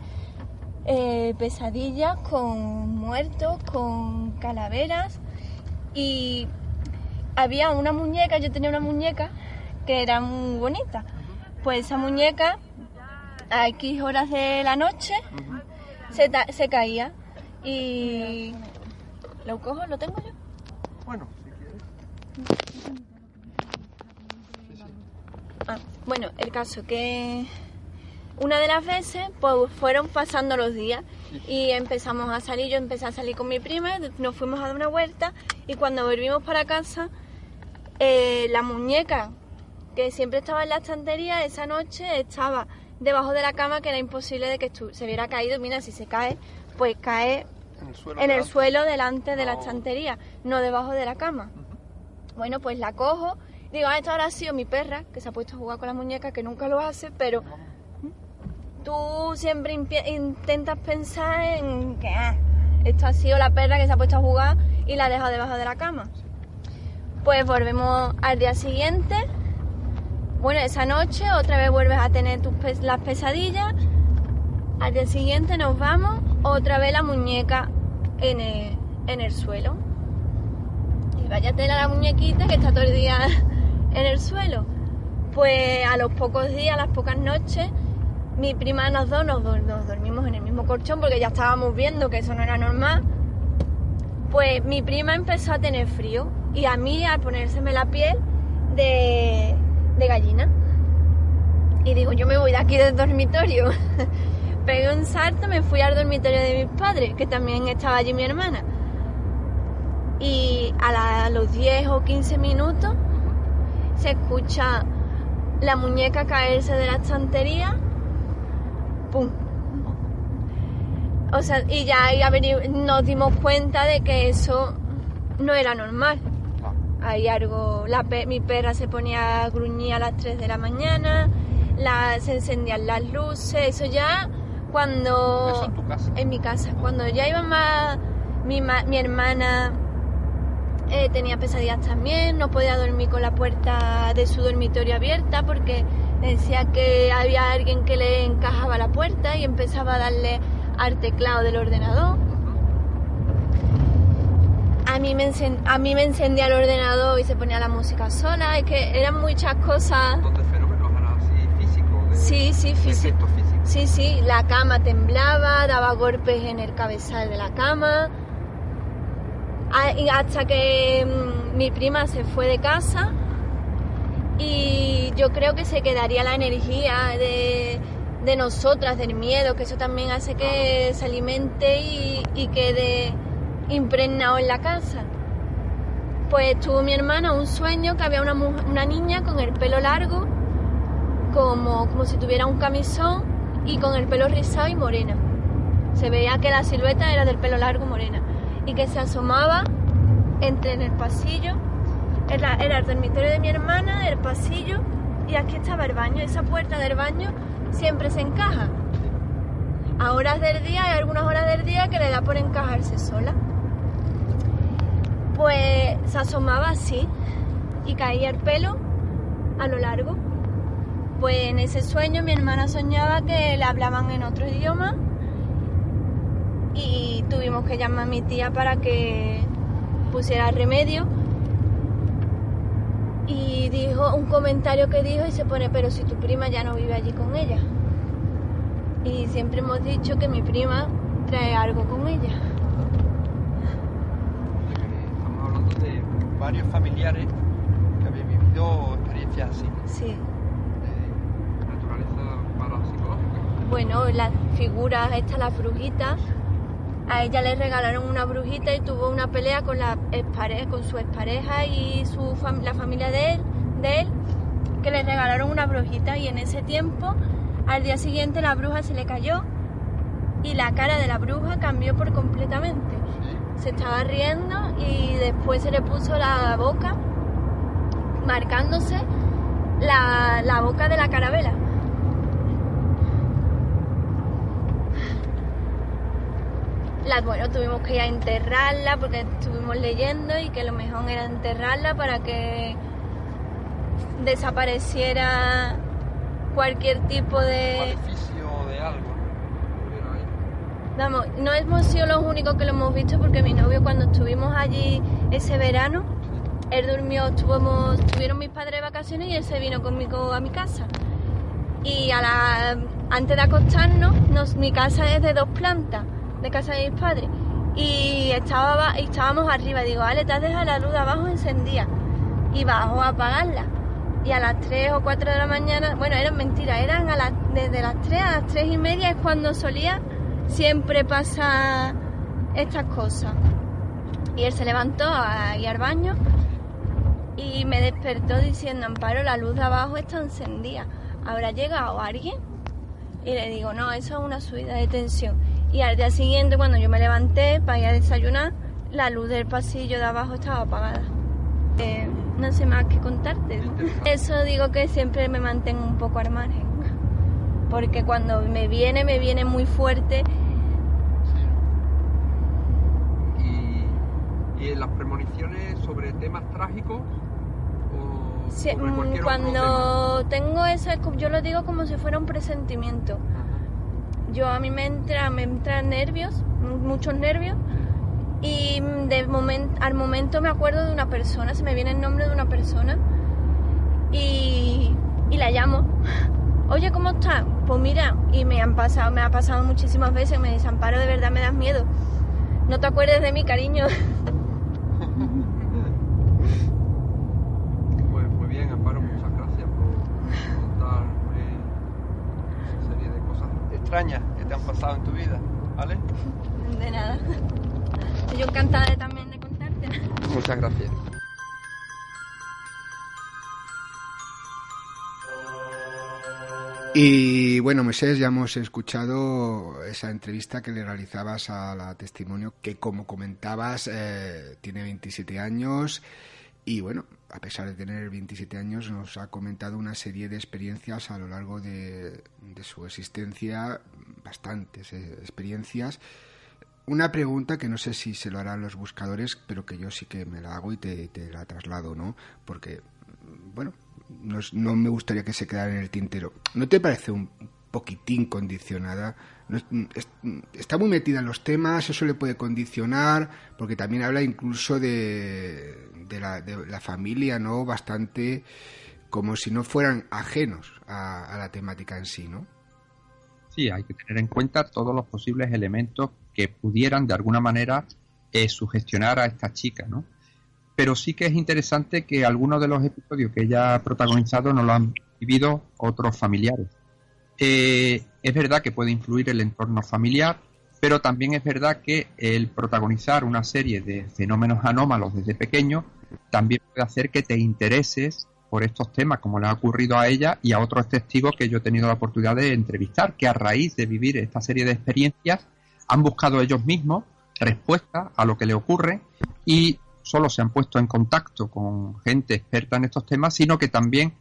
eh, pesadillas con muertos, con calaveras y había una muñeca, yo tenía una muñeca que era muy bonita. Pues esa muñeca a X horas de la noche se, se caía y... ¿Lo cojo? ¿Lo tengo yo? Bueno, si quieres. Ah, bueno, el caso que una de las veces, pues fueron pasando los días y empezamos a salir, yo empecé a salir con mi prima, nos fuimos a dar una vuelta y cuando volvimos para casa, eh, la muñeca que siempre estaba en la estantería, esa noche estaba debajo de la cama que era imposible de que se hubiera caído. Mira, si se cae, pues cae en el suelo, delante de la estantería, no debajo de la cama. Bueno, pues la cojo, digo, ah, esto ahora ha sido mi perra, que se ha puesto a jugar con la muñeca, que nunca lo hace, pero tú siempre intentas pensar en que ah, esto ha sido la perra que se ha puesto a jugar y la ha dejado debajo de la cama. Pues volvemos al día siguiente. Bueno, esa noche otra vez vuelves a tener tus las pesadillas. Al día siguiente nos vamos otra vez la muñeca en el, suelo. Y vaya tela la muñequita que está todo el día en el suelo. Pues a los pocos días, a las pocas noches, mi prima nos dos nos, dormimos en el mismo colchón porque ya estábamos viendo que eso no era normal. Pues mi prima empezó a tener frío y a mí al ponérseme la piel de, de gallina. Y digo, yo me voy de aquí del dormitorio. Pegué un salto, me fui al dormitorio de mis padres, que también estaba allí mi hermana. Y a los 10 o 15 minutos se escucha la muñeca caerse de la estantería. ¡Pum! O sea, y ya ahí nos dimos cuenta de que eso no era normal. Hay algo, la pe- mi perra se ponía a gruñir a las 3 de la mañana, la, se encendían las luces, eso ya cuando... Eso en tu casa. En mi casa, cuando ya iba más, mi, ma- mi hermana eh, tenía pesadillas también, no podía dormir con la puerta de su dormitorio abierta porque decía que había alguien que le encajaba la puerta y empezaba a darle al teclado del ordenador. A mí, me a mí me encendía el ordenador y se ponía la música sola, es que eran muchas cosas. fenómenos así físicos, de, Sí, sí, físico. Sí, sí, la cama temblaba, daba golpes en el cabezal de la cama. Ah, Hasta que mm, mi prima se fue de casa y yo creo que se quedaría la energía de, de nosotras, del miedo, que eso también hace que se alimente y, y quede impregnado en la casa. Pues tuvo mi hermana un sueño que había una, una niña con el pelo largo, como, como si tuviera un camisón y con el pelo rizado y morena. Se veía que la silueta era del pelo largo morena y que se asomaba entre en el pasillo. Era, era el dormitorio de mi hermana, el pasillo y aquí estaba el baño. Esa puerta del baño siempre se encaja. A horas del día, hay algunas horas del día que le da por encajarse sola. Pues se asomaba así y caía el pelo a lo largo. Pues en ese sueño mi hermana soñaba que le hablaban en otro idioma y tuvimos que llamar a mi tía para que pusiera remedio. Y dijo un comentario que dijo y se pone, pero si tu prima ya no vive allí con ella. Y siempre hemos dicho que mi prima trae algo con ella. Estamos hablando de varios familiares que habéis vivido experiencias así, Sí. de naturaleza parapsicológica. Bueno, las figuras, estas, las brujitas, a ella le regalaron una brujita y tuvo una pelea con, la con su expareja y su la familia de él, de él, que le regalaron una brujita y en ese tiempo, al día siguiente la bruja se le cayó y la cara de la bruja cambió por completamente. Se estaba riendo y después se le puso la boca, marcándose la, la boca de la carabela. La, bueno, tuvimos que ir a enterrarla porque estuvimos leyendo y que lo mejor era enterrarla para que desapareciera cualquier tipo de... Maleficio de algo. Vamos, no hemos sido los únicos que lo hemos visto porque mi novio cuando estuvimos allí ese verano, él durmió, estuvimos, estuvieron mis padres de vacaciones y él se vino conmigo a mi casa. Y a la, antes de acostarnos, nos- mi casa es de dos plantas, de casa de mis padres. Y, estaba, estábamos arriba, digo, Ale, te has dejado la luz abajo encendida. Y bajo a apagarla. Y a las 3 o 4 de la mañana, bueno, eran mentiras, eran a las, desde las 3 a las 3 y media es cuando solía siempre pasa estas cosas. Y él se levantó a ir al baño y me despertó diciendo, Amparo, la luz de abajo está encendida. ¿Habrá llegado alguien? Y le digo, no, eso es una subida de tensión. Y al día siguiente, cuando yo me levanté para ir a desayunar, la luz del pasillo de abajo estaba apagada. Eh, no sé más que contarte. Eso digo que siempre me mantengo un poco al margen. Porque cuando me viene, me viene muy fuerte. Y, y en las premoniciones sobre temas trágicos o Sí, sobre mm, cualquier otro tema. cuando tengo eso, yo lo digo como si fuera un presentimiento. Yo a mí me entra, me entran nervios, muchos nervios, y de moment, al momento me acuerdo de una persona, se me viene el nombre de una persona, y, y la llamo. Oye, ¿cómo estás? Pues mira, y me han pasado, me ha pasado muchísimas veces, me desamparo, de verdad me das miedo. No te acuerdes de mi cariño. Pues muy bien, Amparo, muchas gracias por contar esa serie de cosas extrañas que te han pasado en tu vida, ¿vale? De nada. Yo encantada de, también de contarte. Muchas gracias. Y bueno, Moisés, ya hemos escuchado esa entrevista que le realizabas a la testimonio, que como comentabas, eh, tiene 27 años y bueno, a pesar de tener 27 años, nos ha comentado una serie de experiencias a lo largo de, su existencia, bastantes eh, experiencias. Una pregunta que no sé si se lo harán los buscadores, pero que yo sí que me la hago y te, te la traslado, ¿no? Porque, bueno, no, me gustaría que se quedara en el tintero. ¿No te parece un poquitín condicionada? está muy metida en los temas, eso le puede condicionar, porque también habla incluso de, de, la, familia, ¿no? Bastante como si no fueran ajenos a, la temática en sí, ¿no? Sí, hay que tener en cuenta todos los posibles elementos que pudieran de alguna manera eh, sugestionar a esta chica, ¿no? pero sí que es interesante que algunos de los episodios que ella ha protagonizado no lo han vivido otros familiares. Eh, es verdad que puede influir el entorno familiar, pero también es verdad que el protagonizar una serie de fenómenos anómalos desde pequeño también puede hacer que te intereses por estos temas, como le ha ocurrido a ella y a otros testigos que yo he tenido la oportunidad de entrevistar, que a raíz de vivir esta serie de experiencias han buscado ellos mismos respuestas a lo que le ocurre y solo se han puesto en contacto con gente experta en estos temas, sino que también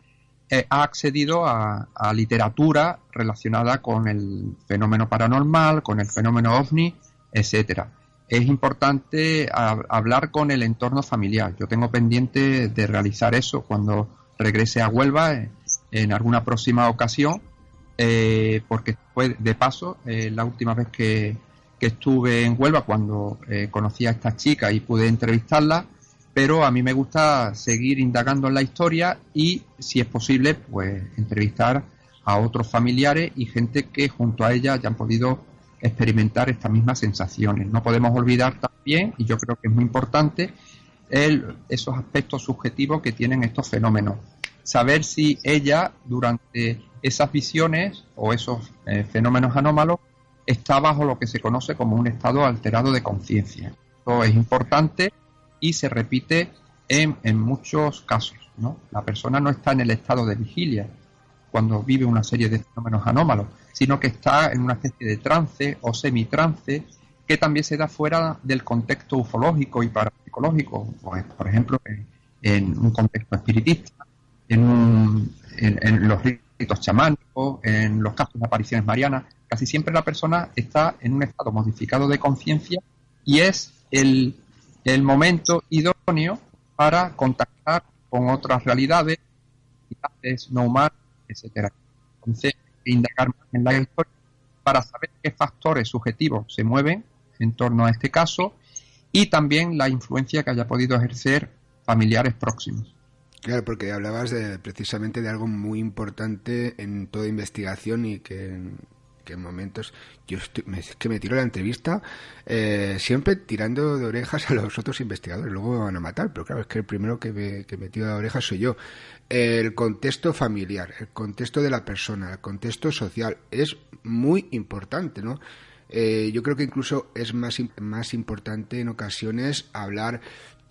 eh, ha accedido a, literatura relacionada con el fenómeno paranormal, con el fenómeno ovni, etcétera. Es importante hablar con el entorno familiar. Yo tengo pendiente de realizar eso cuando regrese a Huelva eh, en alguna próxima ocasión, eh, porque fue de paso la última vez que, que estuve en Huelva cuando conocí a esta chica y pude entrevistarla, pero a mí me gusta seguir indagando en la historia y, si es posible, pues entrevistar a otros familiares y gente que junto a ella hayan podido experimentar estas mismas sensaciones. No podemos olvidar también, y yo creo que es muy importante, el, esos aspectos subjetivos que tienen estos fenómenos. Saber si ella, durante esas visiones o esos eh, fenómenos anómalos, está bajo lo que se conoce como un estado alterado de conciencia. Esto es importante y se repite en, muchos casos. ¿no? La persona no está en el estado de vigilia cuando vive una serie de fenómenos anómalos, sino que está en una especie de trance o semitrance que también se da fuera del contexto ufológico y parapsicológico, pues, por ejemplo, en, un contexto espiritista, en, en los ritos chamánicos, en los casos de apariciones marianas, casi siempre la persona está en un estado modificado de conciencia y es el, momento idóneo para contactar con otras realidades, realidades no humanas, etcétera. Entonces, indagar más en la historia para saber qué factores subjetivos se mueven en torno a este caso y también la influencia que haya podido ejercer familiares próximos. Claro, porque hablabas de, precisamente de algo muy importante en toda investigación y que que en momentos yo me, que me tiro la entrevista eh, siempre tirando de orejas a los otros investigadores, luego me van a matar, pero claro, es que el primero que me, que me tiro de orejas soy yo. El contexto familiar, el contexto de la persona, el contexto social es muy importante, ¿no? Eh, yo creo que incluso es más, más importante en ocasiones hablar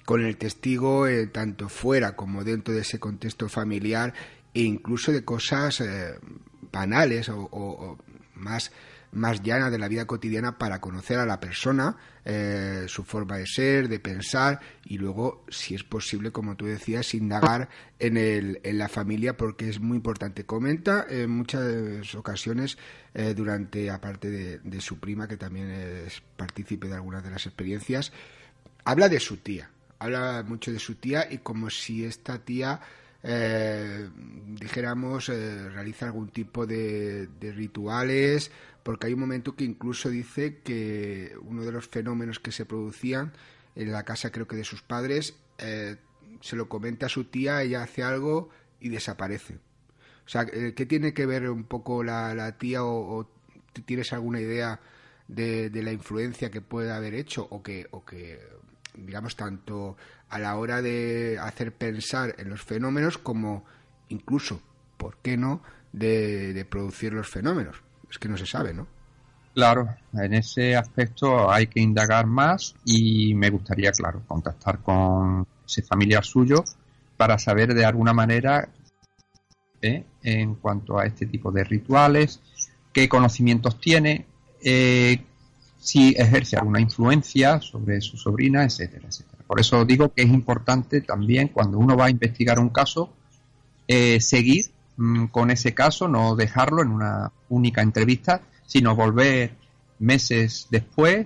con el testigo eh, tanto fuera como dentro de ese contexto familiar e incluso de cosas banales o, más, más llana de la vida cotidiana para conocer a la persona, eh, su forma de ser, de pensar y luego, si es posible, como tú decías, indagar en, el, en la familia porque es muy importante. Comenta en muchas ocasiones eh, durante, aparte de, su prima, que también es partícipe de algunas de las experiencias, habla de su tía, habla mucho de su tía y como si esta tía eh, dijéramos, eh, realiza algún tipo de, rituales, porque hay un momento que incluso dice que uno de los fenómenos que se producían en la casa, creo que de sus padres, eh, se lo comenta a su tía, ella hace algo y desaparece. O sea, eh, ¿qué tiene que ver un poco la, tía o, tienes alguna idea de, de, la influencia que puede haber hecho o que, o que, digamos, tanto a la hora de hacer pensar en los fenómenos como incluso, ¿por qué no?, de, producir los fenómenos. Es que no se sabe, ¿no? Claro, en ese aspecto hay que indagar más y me gustaría, claro, contactar con ese familiar suyo para saber de alguna manera ¿eh? en cuanto a este tipo de rituales, qué conocimientos tiene, eh, si ejerce alguna influencia sobre su sobrina, etcétera, etcétera. Por eso digo que es importante también cuando uno va a investigar un caso, eh, seguir mm, con ese caso, no dejarlo en una única entrevista, sino volver meses después,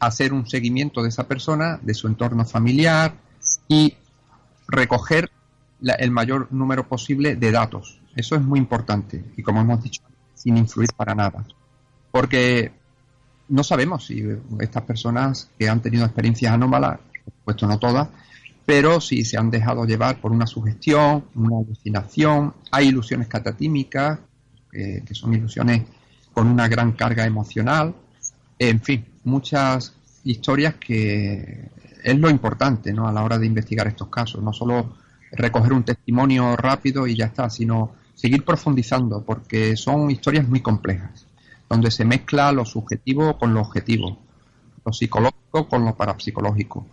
hacer un seguimiento de esa persona, de su entorno familiar y recoger el mayor número posible de datos. Eso es muy importante y como hemos dicho, sin influir para nada. Porque no sabemos si estas personas que han tenido experiencias anómalas, supuesto no todas, pero si se han dejado llevar por una sugestión, una alucinación, hay ilusiones catatímicas, que son ilusiones con una gran carga emocional, en fin, muchas historias que es lo importante ¿no? a la hora de investigar estos casos, no solo recoger un testimonio rápido y ya está, sino seguir profundizando, porque son historias muy complejas donde se mezcla lo subjetivo con lo objetivo, lo psicológico con lo parapsicológico,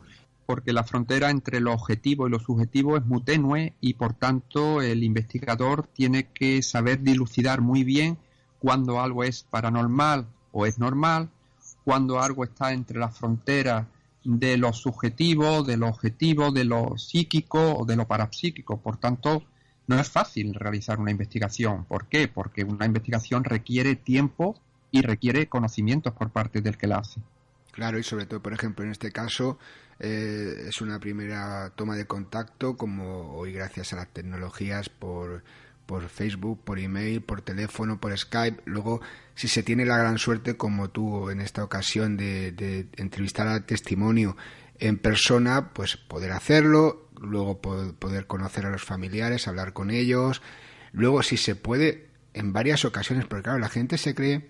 porque la frontera entre lo objetivo y lo subjetivo es muy tenue y por tanto el investigador tiene que saber dilucidar muy bien cuando algo es paranormal o es normal, cuando algo está entre la frontera de lo subjetivo, de lo objetivo, de lo psíquico o de lo parapsíquico. Por tanto, no es fácil realizar una investigación. ¿Por qué? Porque una investigación requiere tiempo y requiere conocimientos por parte del que la hace. Claro, y sobre todo, por ejemplo, en este caso eh, es una primera toma de contacto, como hoy gracias a las tecnologías por, por Facebook, por email, por teléfono, por Skype. Luego, si se tiene la gran suerte, como tú en esta ocasión, de, de entrevistar al testimonio en persona, pues poder hacerlo, luego poder conocer a los familiares, hablar con ellos. Luego, si se puede, en varias ocasiones, porque claro, la gente se cree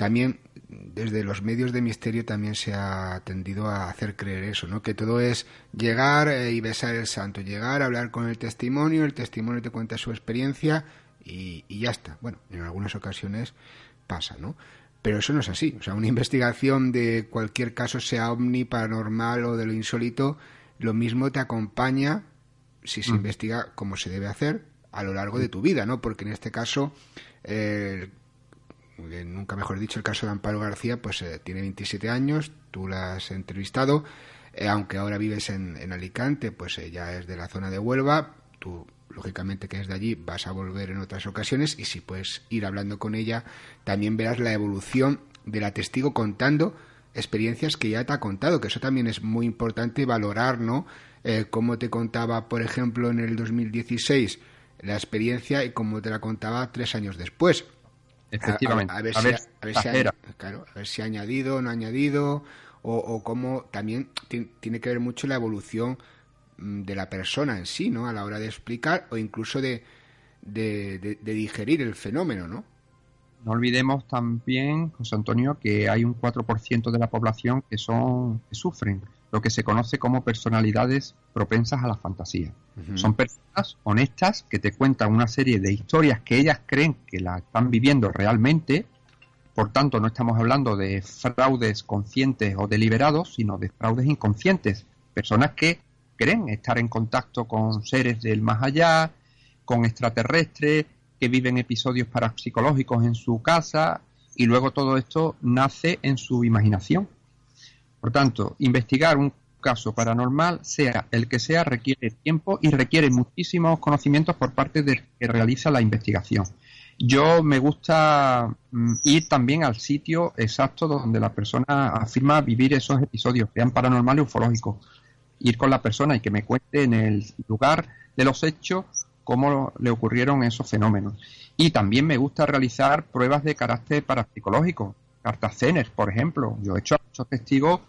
también desde los medios de misterio también se ha tendido a hacer creer eso, ¿no? Que todo es llegar eh, y besar el santo, llegar, a hablar con el testimonio, el testimonio te cuenta su experiencia y, ya está. Bueno, en algunas ocasiones pasa, ¿no? Pero eso no es así. O sea, una investigación de cualquier caso, sea omni, paranormal o de lo insólito, lo mismo te acompaña si se mm. investiga como se debe hacer a lo largo de tu vida, ¿no? Porque en este caso, eh, nunca mejor dicho, el caso de Amparo García, pues eh, tiene 27 años, tú la has entrevistado, eh, aunque ahora vives en, Alicante, pues ella es de la zona de Huelva, tú lógicamente que es de allí vas a volver en otras ocasiones y si puedes ir hablando con ella, también verás la evolución de la testigo contando experiencias que ya te ha contado, que eso también es muy importante valorar, ¿no? Eh, cómo te contaba, por ejemplo, en el 2016 la experiencia y cómo te la contaba tres años después. Efectivamente. A, ver, si, ha, añadido, no ha añadido, o, o cómo también tiene que ver mucho la evolución mm, de la persona en sí, ¿no? A la hora de explicar o incluso de, de, digerir el fenómeno, ¿no? No olvidemos también, José Antonio, que hay un 4% de la población que son que sufren lo que se conoce como personalidades propensas a la fantasía. Son personas honestas que te cuentan una serie de historias que ellas creen que la están viviendo realmente, por tanto no estamos hablando de fraudes conscientes o deliberados, sino de fraudes inconscientes, personas que creen estar en contacto con seres del más allá, con extraterrestres, que viven episodios parapsicológicos en su casa y luego todo esto nace en su imaginación por tanto, investigar un caso paranormal, sea el que sea, requiere tiempo y requiere muchísimos conocimientos por parte del que realiza la investigación. Yo me gusta mm, ir también al sitio exacto donde la persona afirma vivir esos episodios, sean paranormales o ufológicos. Ir con la persona y que me cuente en el lugar de los hechos cómo le ocurrieron esos fenómenos. Y también me gusta realizar pruebas de carácter parapsicológico, cartas Zener, por ejemplo. Yo he hecho a muchos testigos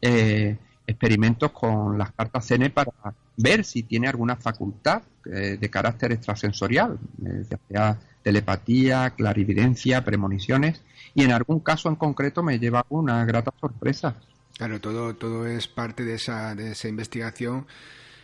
eh, experimentos con las cartas Zener para ver si tiene alguna facultad eh, de carácter extrasensorial, eh, ya sea telepatía, clarividencia, premoniciones, y en algún caso en concreto me lleva una grata sorpresa. Claro, todo, todo es parte de esa, de esa investigación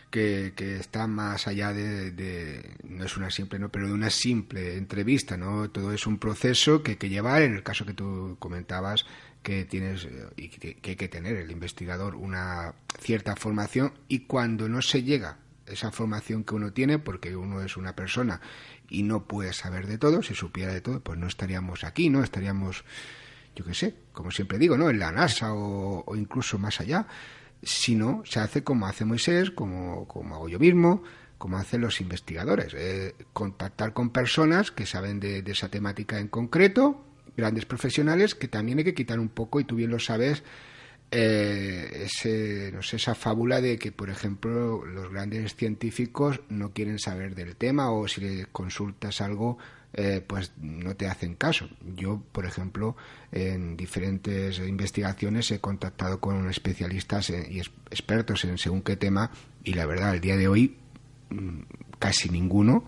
que, está más allá de, no es una simple, no, pero de una simple entrevista, ¿no? Todo es un proceso que hay que llevar, en el caso que tú comentabas, que tienes eh, y que, hay que tener el investigador una cierta formación y cuando no se llega esa formación que uno tiene, porque uno es una persona y no puede saber de todo, si supiera de todo, pues no estaríamos aquí, ¿no? Estaríamos, yo qué sé, como siempre digo, ¿no? En la NASA o incluso más allá sino se hace como hace Moisés, como, como hago yo mismo, como hacen los investigadores, eh, contactar con personas que saben de, esa temática en concreto, grandes profesionales, que también hay que quitar un poco, y tú bien lo sabes, eh, ese, no sé, esa fábula de que, por ejemplo, los grandes científicos no quieren saber del tema o si le consultas algo eh, pues no te hacen caso. Yo, por ejemplo, en diferentes investigaciones he contactado con especialistas y expertos en según qué tema y la verdad, al día de hoy mm, casi ninguno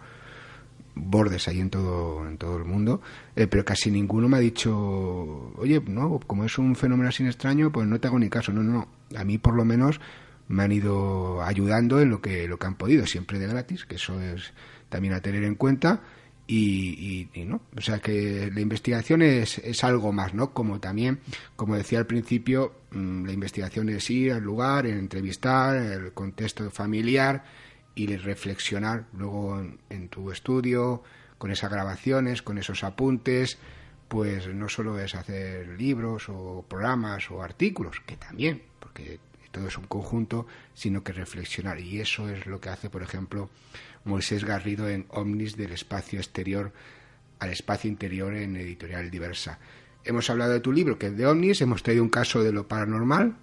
bordes ahí en todo en todo el mundo eh, pero casi ninguno me ha dicho oye no como es un fenómeno así extraño pues no te hago ni caso no no a mí por lo menos me han ido ayudando en lo que lo que han podido siempre de gratis que eso es también a tener en cuenta y, no. O sea que la investigación es, es, algo más no como también como decía al principio mm, la investigación es ir al lugar entrevistar el contexto familiar y reflexionar luego en, tu estudio con esas grabaciones con esos apuntes pues no solo es hacer libros o programas o artículos que también porque todo es un conjunto sino que reflexionar. Y eso es lo que hace por ejemplo Moisés Garrido en Omnis del espacio exterior al espacio interior en Editorial Diversa. Hemos hablado de tu libro, que es de Omnis, hemos traído un caso de lo paranormal.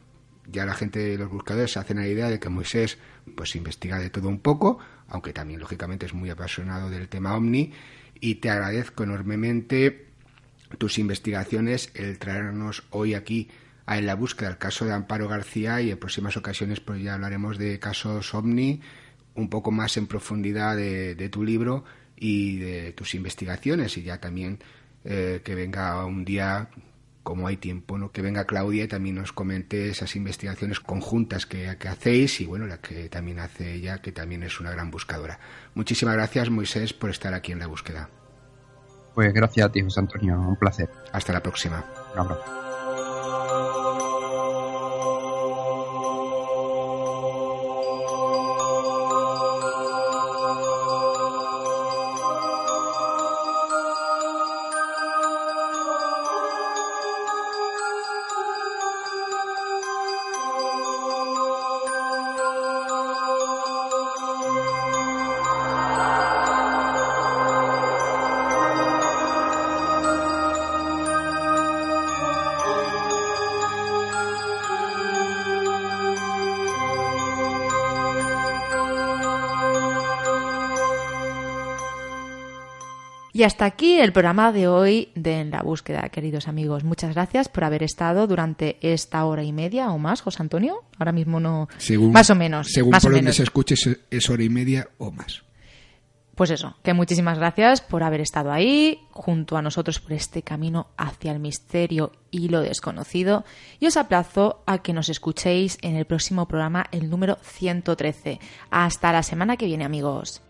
Ya la gente de los buscadores se hacen la idea de que Moisés pues investiga de todo un poco, aunque también lógicamente es muy apasionado del tema Omni, y te agradezco enormemente tus investigaciones, el traernos hoy aquí a En la búsqueda del caso de Amparo García y en próximas ocasiones pues ya hablaremos de casos Omni, un poco más en profundidad de, tu libro y de tus investigaciones y ya también eh, que venga un día como hay tiempo, ¿no? que venga Claudia y también nos comente esas investigaciones conjuntas que, que, hacéis y bueno, la que también hace ella, que también es una gran buscadora. Muchísimas gracias, Moisés, por estar aquí en la búsqueda. Pues gracias a ti, José Antonio, un placer. Hasta la próxima. Un abrazo. Y hasta aquí el programa de hoy de En la búsqueda, queridos amigos. Muchas gracias por haber estado durante esta hora y media o más, José Antonio. Ahora mismo no. más o menos. Según más por donde se escuche, es hora y media o más. Pues eso, que muchísimas gracias por haber estado ahí junto a nosotros por este camino hacia el misterio y lo desconocido. Y os aplazo a que nos escuchéis en el próximo programa, el número 113. Hasta la semana que viene, amigos.